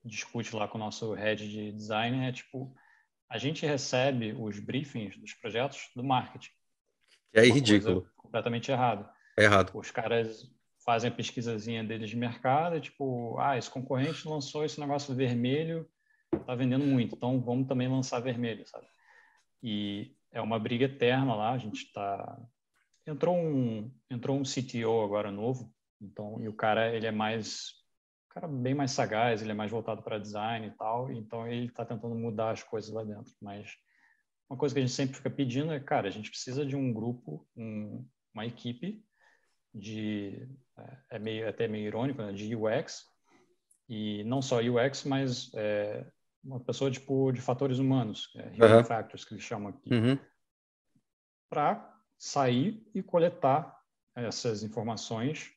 discute lá com o nosso head de design é, tipo, a gente recebe os briefings dos projetos do marketing. É ridículo. Completamente errado. É errado. Os caras fazem a pesquisazinha deles de mercado, tipo, ah, esse concorrente lançou esse negócio vermelho, tá vendendo muito, então vamos também lançar vermelho, sabe? E é uma briga eterna lá, a gente tá entrou um entrou um CTO agora novo, então e o cara ele é mais cara bem mais sagaz, ele é mais voltado para design e tal, então ele está tentando mudar as coisas lá dentro, mas uma coisa que a gente sempre fica pedindo é, cara, a gente precisa de um grupo, um, uma equipe de é, é meio até meio irônico, né, de UX e não só UX, mas é, uma pessoa tipo de fatores humanos, é, human uhum. factors que eles chamam aqui, uhum. para sair e coletar essas informações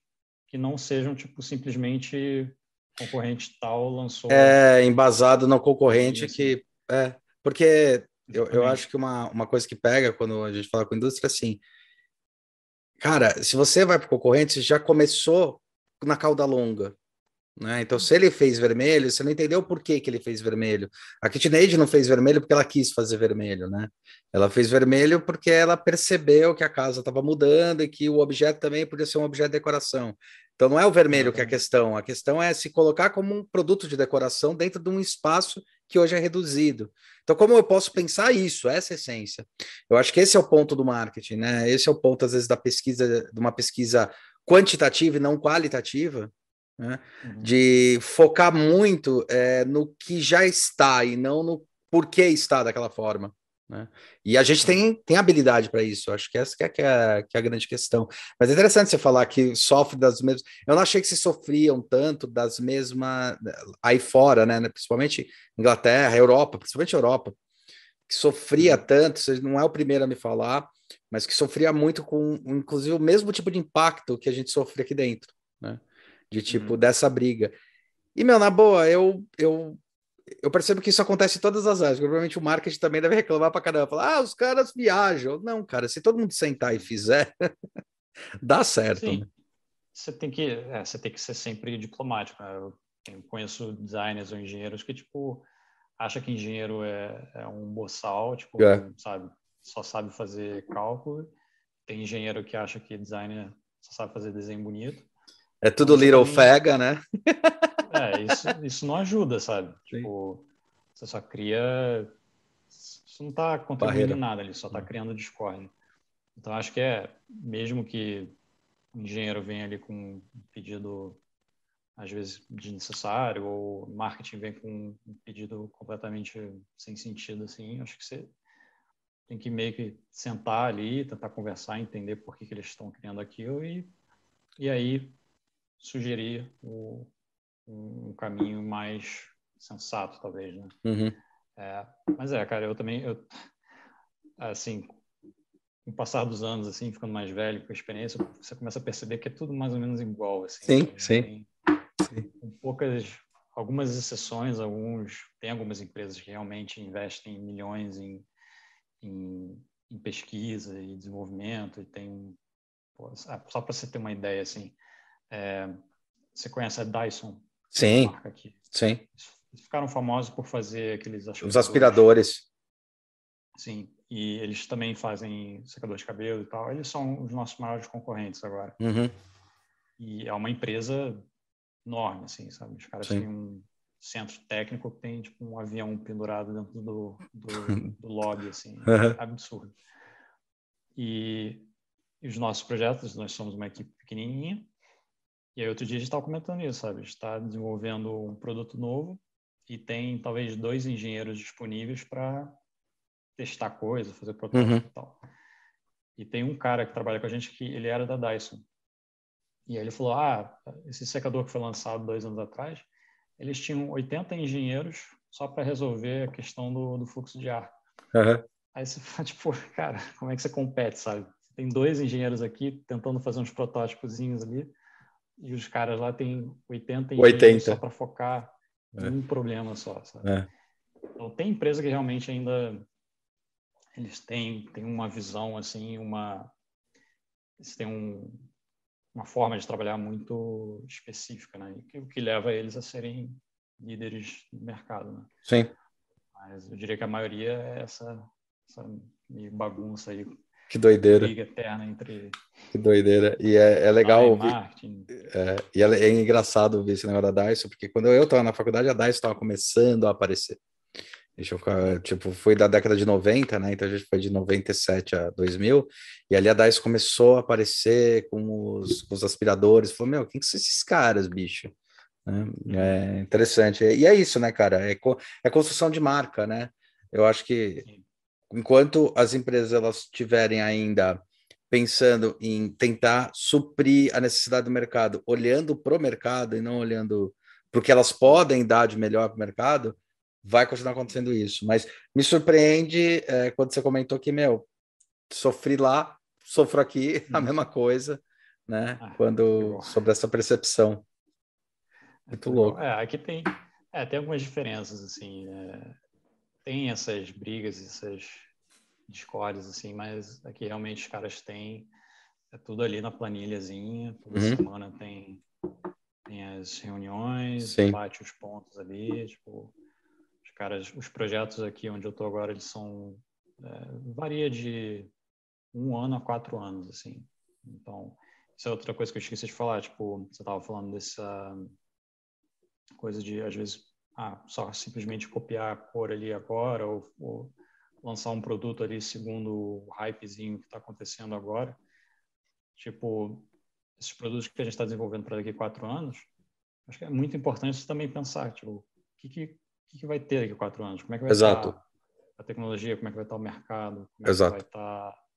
que não sejam tipo simplesmente concorrente tal lançou é embasado no concorrente que é porque eu, eu acho que uma, uma coisa que pega quando a gente fala com a indústria assim cara, se você vai para o concorrente, você já começou na cauda longa. Né? Então, se ele fez vermelho, você não entendeu por que, que ele fez vermelho. A KitchenAid não fez vermelho porque ela quis fazer vermelho, né? Ela fez vermelho porque ela percebeu que a casa estava mudando e que o objeto também podia ser um objeto de decoração. Então, não é o vermelho que é a questão. A questão é se colocar como um produto de decoração dentro de um espaço que hoje é reduzido. Então, como eu posso pensar isso, essa essência? Eu acho que esse é o ponto do marketing, né? Esse é o ponto, às vezes, da pesquisa, de uma pesquisa quantitativa e não qualitativa, né? Uhum. de focar muito é, no que já está e não no porquê está daquela forma. Né? E a gente tem, tem habilidade para isso, acho que essa que é, que, é, que é, a grande questão. Mas é interessante você falar que sofre das mesmas. Eu não achei que se sofriam tanto das mesmas. aí fora, né? Principalmente Inglaterra, Europa, principalmente Europa, que sofria uhum. tanto, você não é o primeiro a me falar, mas que sofria muito com, inclusive, o mesmo tipo de impacto que a gente sofre aqui dentro, né? De tipo, uhum. dessa briga. E, meu, na boa, eu, eu eu percebo que isso acontece em todas as áreas. Provavelmente o marketing também deve reclamar para caramba. Falar, ah, os caras viajam. Não, cara, se todo mundo sentar e fizer, dá certo. Sim. Né? Você tem que, é, você tem que ser sempre diplomático. Né? Eu, eu conheço designers ou engenheiros que tipo acha que engenheiro é, é um boçal, tipo, é. sabe, só sabe fazer cálculo. Tem engenheiro que acha que designer só sabe fazer desenho bonito. É tudo então, little fega, né? É, isso, isso não ajuda, sabe? Sim. Tipo, você só cria. Você não está contribuindo nada ali, só está hum. criando discórdia. Então, acho que é, mesmo que o engenheiro venha ali com um pedido, às vezes, desnecessário, ou marketing vem com um pedido completamente sem sentido, assim, acho que você tem que meio que sentar ali, tentar conversar, entender por que, que eles estão criando aquilo e, e aí sugerir o, um caminho mais sensato, talvez, né? Uhum. É, mas é, cara, eu também, eu, assim, com o passar dos anos, assim, ficando mais velho, com a experiência, você começa a perceber que é tudo mais ou menos igual, assim. Sim, né? sim. Tem. Com poucas, algumas exceções, alguns, tem algumas empresas que realmente investem milhões em, em, em pesquisa e desenvolvimento, e tem, pô, só para você ter uma ideia, assim, é, você conhece a Dyson? Sim. Sim. Eles ficaram famosos por fazer aqueles aspiradores. Os aspiradores. Sim. E eles também fazem secador de cabelo e tal. Eles são os nossos maiores concorrentes agora. Uhum. E é uma empresa enorme, assim, sabe? Os caras Sim. têm um centro técnico que tem tipo um avião pendurado dentro do, do, do lobby, assim, uhum. absurdo. E, e, os nossos projetos, nós somos uma equipe pequenininha, e aí outro dia a gente estava comentando isso, sabe? Está desenvolvendo um produto novo e tem talvez dois engenheiros disponíveis para testar coisa, fazer protótipo uhum. e tal. E tem um cara que trabalha com a gente que ele era da Dyson. E aí ele falou, ah, esse secador que foi lançado dois anos atrás, eles tinham 80 engenheiros só para resolver a questão do, do, fluxo de ar. Uhum. Aí você fala, tipo, cara, como é que você compete, sabe? Tem dois engenheiros aqui tentando fazer uns protótipos ali e os caras lá têm 80 e 80. só para focar é. um problema só. É. Então, tem empresa que realmente ainda eles têm, têm uma visão, assim, uma eles têm um, uma forma de trabalhar muito específica, né? O que, que leva eles a serem líderes do mercado, né? Sim. Mas eu diria que a maioria é essa, essa bagunça aí que doideira. Briga eterna entre. Que doideira. E é, é legal. Ouvir, é, e é, é, engraçado ver esse negócio da Dyson, porque quando eu estava na faculdade, a Dyson estava começando a aparecer. Deixa eu, tipo, foi da década de 90, né? Então a gente foi de 97 a 2000, e ali a Dyson começou a aparecer com os, com os aspiradores. Falou, meu, quem que são esses caras, bicho? É, é interessante. E é isso, né, cara? É, é construção de marca, né? Eu acho que Sim enquanto as empresas elas estiverem ainda pensando em tentar suprir a necessidade do mercado, olhando para o mercado e não olhando para o que elas podem dar de melhor para o mercado, vai continuar acontecendo isso. Mas me surpreende é, quando você comentou que, meu, sofri lá, sofro aqui, a uhum. mesma coisa, né? Ah, quando sobre essa percepção. Muito louco. É, aqui tem, é, tem algumas diferenças, assim. É tem essas brigas, essas discórdias, assim, mas aqui realmente os caras têm é tudo ali na planilhazinha, toda uhum. semana tem, tem as reuniões, Sim. bate os pontos ali, tipo, os caras, os projetos aqui onde eu tô agora, eles são, é, varia de um ano a quatro anos, assim, então, isso é outra coisa que eu esqueci de falar, tipo, você tava falando dessa coisa de, às vezes, ah, só simplesmente copiar a cor ali agora ou, ou lançar um produto ali segundo o hypezinho que está acontecendo agora. Tipo, esses produtos que a gente está desenvolvendo para daqui a quatro anos, acho que é muito importante também pensar, tipo, o que, que, que vai ter daqui a quatro anos? Como é que vai Exato. estar a tecnologia? Como é que vai estar o mercado? Como é Exato. que vai estar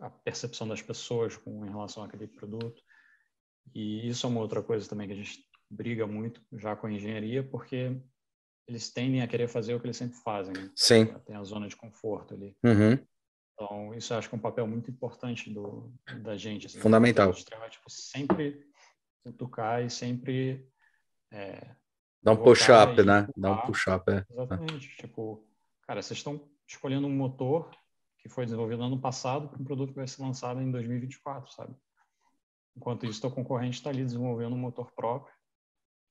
a percepção das pessoas com em relação àquele produto? E isso é uma outra coisa também que a gente briga muito já com a engenharia, porque eles tendem a querer fazer o que eles sempre fazem. Né? Sim. Tem a zona de conforto ali. Uhum. Então, isso eu acho que é um papel muito importante do, da gente. Assim, Fundamental. Industrial, tipo, sempre tocar e sempre é, Dá um push-up, né? Dá um push-up, é. Exatamente. É. Tipo, cara, vocês estão escolhendo um motor que foi desenvolvido no ano passado para um produto que vai ser lançado em 2024, sabe? Enquanto isso, teu concorrente está ali desenvolvendo um motor próprio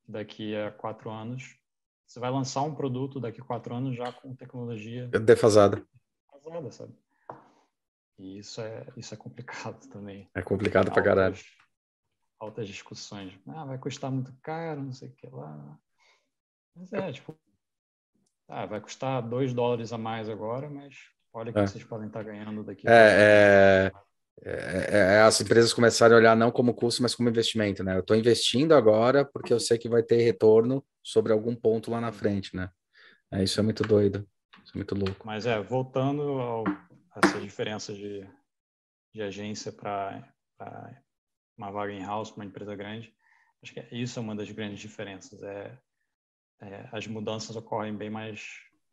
daqui a quatro anos. Você vai lançar um produto daqui a quatro anos já com tecnologia defasada. Defasada, sabe? E isso é, isso é complicado também. É complicado para caralho. Altas discussões. Ah, vai custar muito caro, não sei o que lá. Mas é, tipo, ah, vai custar dois dólares a mais agora, mas olha o que é. vocês podem estar ganhando daqui. É, é, é, é, as empresas começarem a olhar não como custo, mas como investimento, né? Eu estou investindo agora porque eu sei que vai ter retorno sobre algum ponto lá na frente, né? É, isso é muito doido, isso é muito louco. Mas é, voltando ao, a essa diferença de, de agência para uma vaga em house, para uma empresa grande, acho que isso é uma das grandes diferenças. É, é as mudanças ocorrem bem mais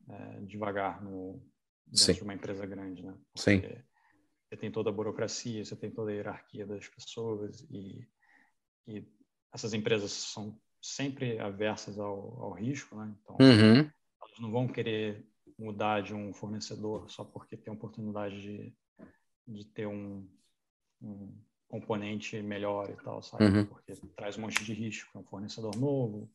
é, devagar no, dentro Sim. de uma empresa grande, né? Porque Sim você tem toda a burocracia, você tem toda a hierarquia das pessoas e, e essas empresas são sempre aversas ao, ao risco, né? Então, uhum. elas não vão querer mudar de um fornecedor só porque tem a oportunidade de, de ter um, um componente melhor e tal, sabe? Uhum. Porque traz um monte de risco, é um fornecedor novo,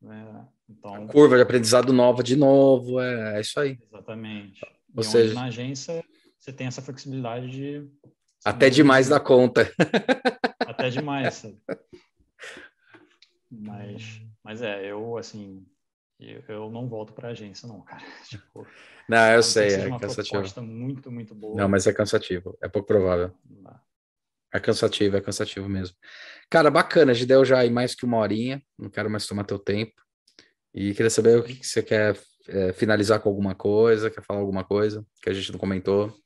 né? Então, a curva de aprendizado nova de novo, é, é isso aí. Exatamente. Ou e seja, na agência você tem essa flexibilidade de. Até demais da conta. Até demais, sabe? Mas, mas é, eu, assim, eu, eu não volto para agência, não, cara. Tipo, não, eu sei, é uma cansativo. muito, muito boa. Não, mas é cansativo, é pouco provável. É cansativo, é cansativo mesmo. Cara, bacana, já deu já aí mais que uma horinha, não quero mais tomar teu tempo. E queria saber o que, que você quer é, finalizar com alguma coisa, quer falar alguma coisa que a gente não comentou.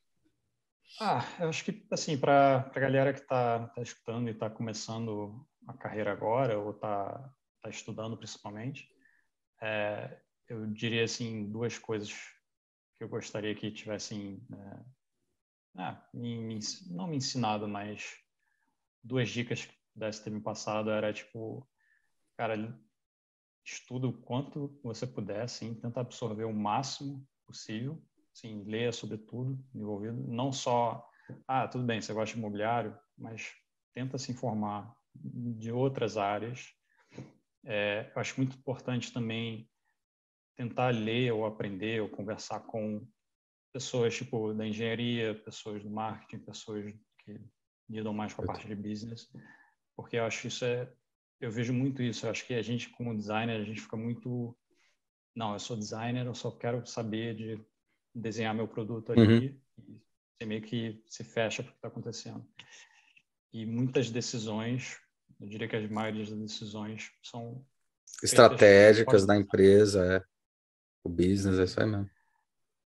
Ah, eu acho que, assim, para a galera que está tá escutando e está começando a carreira agora, ou está tá estudando principalmente, é, eu diria, assim, duas coisas que eu gostaria que tivessem, é, ah, me, me, não me ensinado, mas duas dicas que pudesse ter me passado era, tipo, cara, estuda o quanto você puder, assim, tenta absorver o máximo possível, Sim, leia sobre tudo envolvido, não só, ah, tudo bem, você gosta de imobiliário, mas tenta se informar de outras áreas. É, eu acho muito importante também tentar ler ou aprender ou conversar com pessoas tipo da engenharia, pessoas do marketing, pessoas que lidam mais com a parte de business, porque eu acho isso é, eu vejo muito isso. Eu acho que a gente como designer a gente fica muito, não, eu sou designer, eu só quero saber de desenhar meu produto ali uhum. você meio que se fecha para o que está acontecendo. E muitas decisões, eu diria que as maiores das decisões são estratégicas da empresa, é. o business, é isso aí mesmo.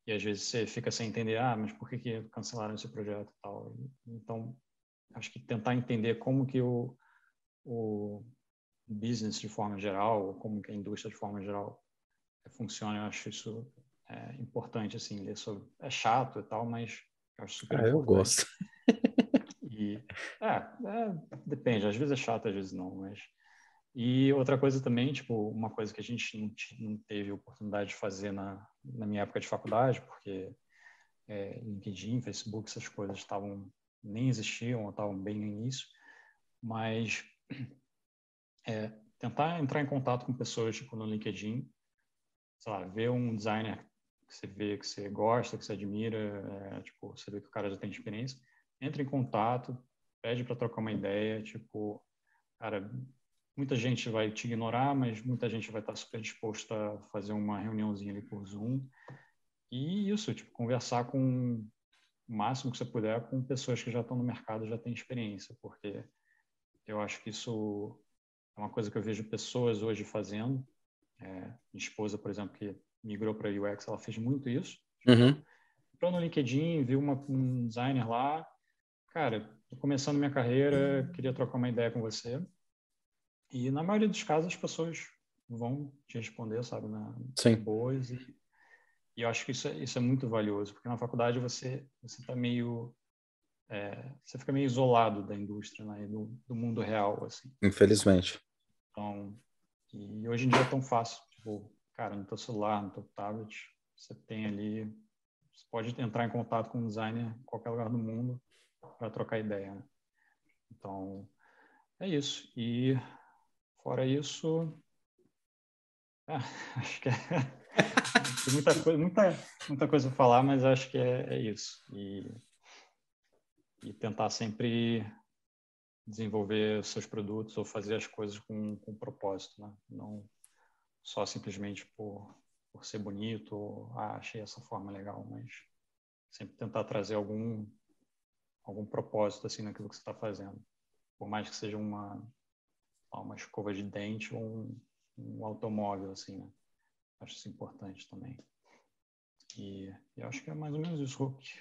E às vezes você fica sem entender, ah, mas por que, que cancelaram esse projeto e tal. Então, acho que tentar entender como que o, o business de forma geral, ou como que a indústria de forma geral funciona, eu acho isso é importante assim ler sobre. É chato e tal, mas eu acho super. Ah, eu gosto. E é, é, depende. Às vezes é chato, às vezes não, mas e outra coisa também, tipo, uma coisa que a gente não, não teve oportunidade de fazer na, na minha época de faculdade, porque é, LinkedIn, Facebook, essas coisas estavam nem existiam ou estavam bem no início, mas é, tentar entrar em contato com pessoas tipo no LinkedIn, sei lá, ver um designer que você vê que você gosta, que você admira, é, tipo, você vê que o cara já tem experiência, entra em contato, pede para trocar uma ideia, tipo, cara, muita gente vai te ignorar, mas muita gente vai estar super disposta a fazer uma reuniãozinha ali por Zoom. E isso, tipo, conversar com o máximo que você puder com pessoas que já estão no mercado, já têm experiência, porque eu acho que isso é uma coisa que eu vejo pessoas hoje fazendo. É, minha esposa, por exemplo, que migrou para UX, ela fez muito isso. Uhum. Entrou no LinkedIn, viu uma, um designer lá, cara, tô começando minha carreira, queria trocar uma ideia com você. E na maioria dos casos as pessoas vão te responder, sabe, na Sim. boas e, e eu acho que isso é, isso é muito valioso, porque na faculdade você você tá meio é, você fica meio isolado da indústria, né, do, do mundo real, assim. Infelizmente. Então, E hoje em dia é tão fácil. Tipo, cara, no teu celular, no teu tablet, você tem ali. Você pode entrar em contato com um designer em qualquer lugar do mundo para trocar ideia. Né? Então, é isso. E fora isso, acho que é, tem muita coisa, muita, muita coisa a falar, mas acho que é, é isso. E, e tentar sempre desenvolver seus produtos ou fazer as coisas com, com propósito, né? Não só simplesmente por, por ser bonito ah, achei essa forma legal, mas sempre tentar trazer algum algum propósito assim naquilo que você está fazendo, por mais que seja uma uma escova de dente ou um, um automóvel assim, né? Acho isso importante também. E eu acho que é mais ou menos isso, Hulk.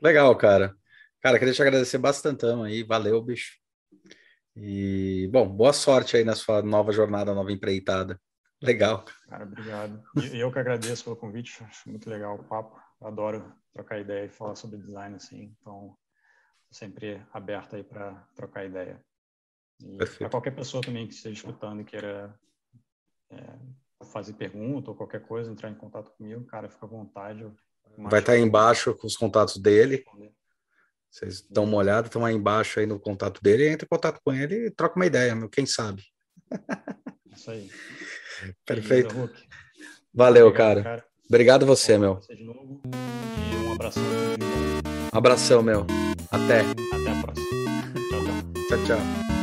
Legal, cara. Cara, queria te agradecer bastante aí. Valeu, bicho. E, bom, boa sorte aí na sua nova jornada, nova empreitada. Legal. Cara, obrigado. E eu que agradeço pelo convite, acho muito legal o papo. Adoro trocar ideia e falar sobre design, assim. Então, sempre aberto aí para trocar ideia. E para qualquer pessoa também que esteja escutando e queira é, fazer pergunta ou qualquer coisa, entrar em contato comigo, cara, fica à vontade. Vai estar tá aí embaixo com os contatos dele. Vocês dão uma olhada, estão aí embaixo aí no contato dele, entra em contato com ele e troca uma ideia, meu, quem sabe. Isso aí. Perfeito. Valeu, Obrigado, cara. cara. Obrigado você, meu. Você de novo. E um abração. Abração, meu. Até. Até a próxima. Tchau, tchau. Tchau, tchau.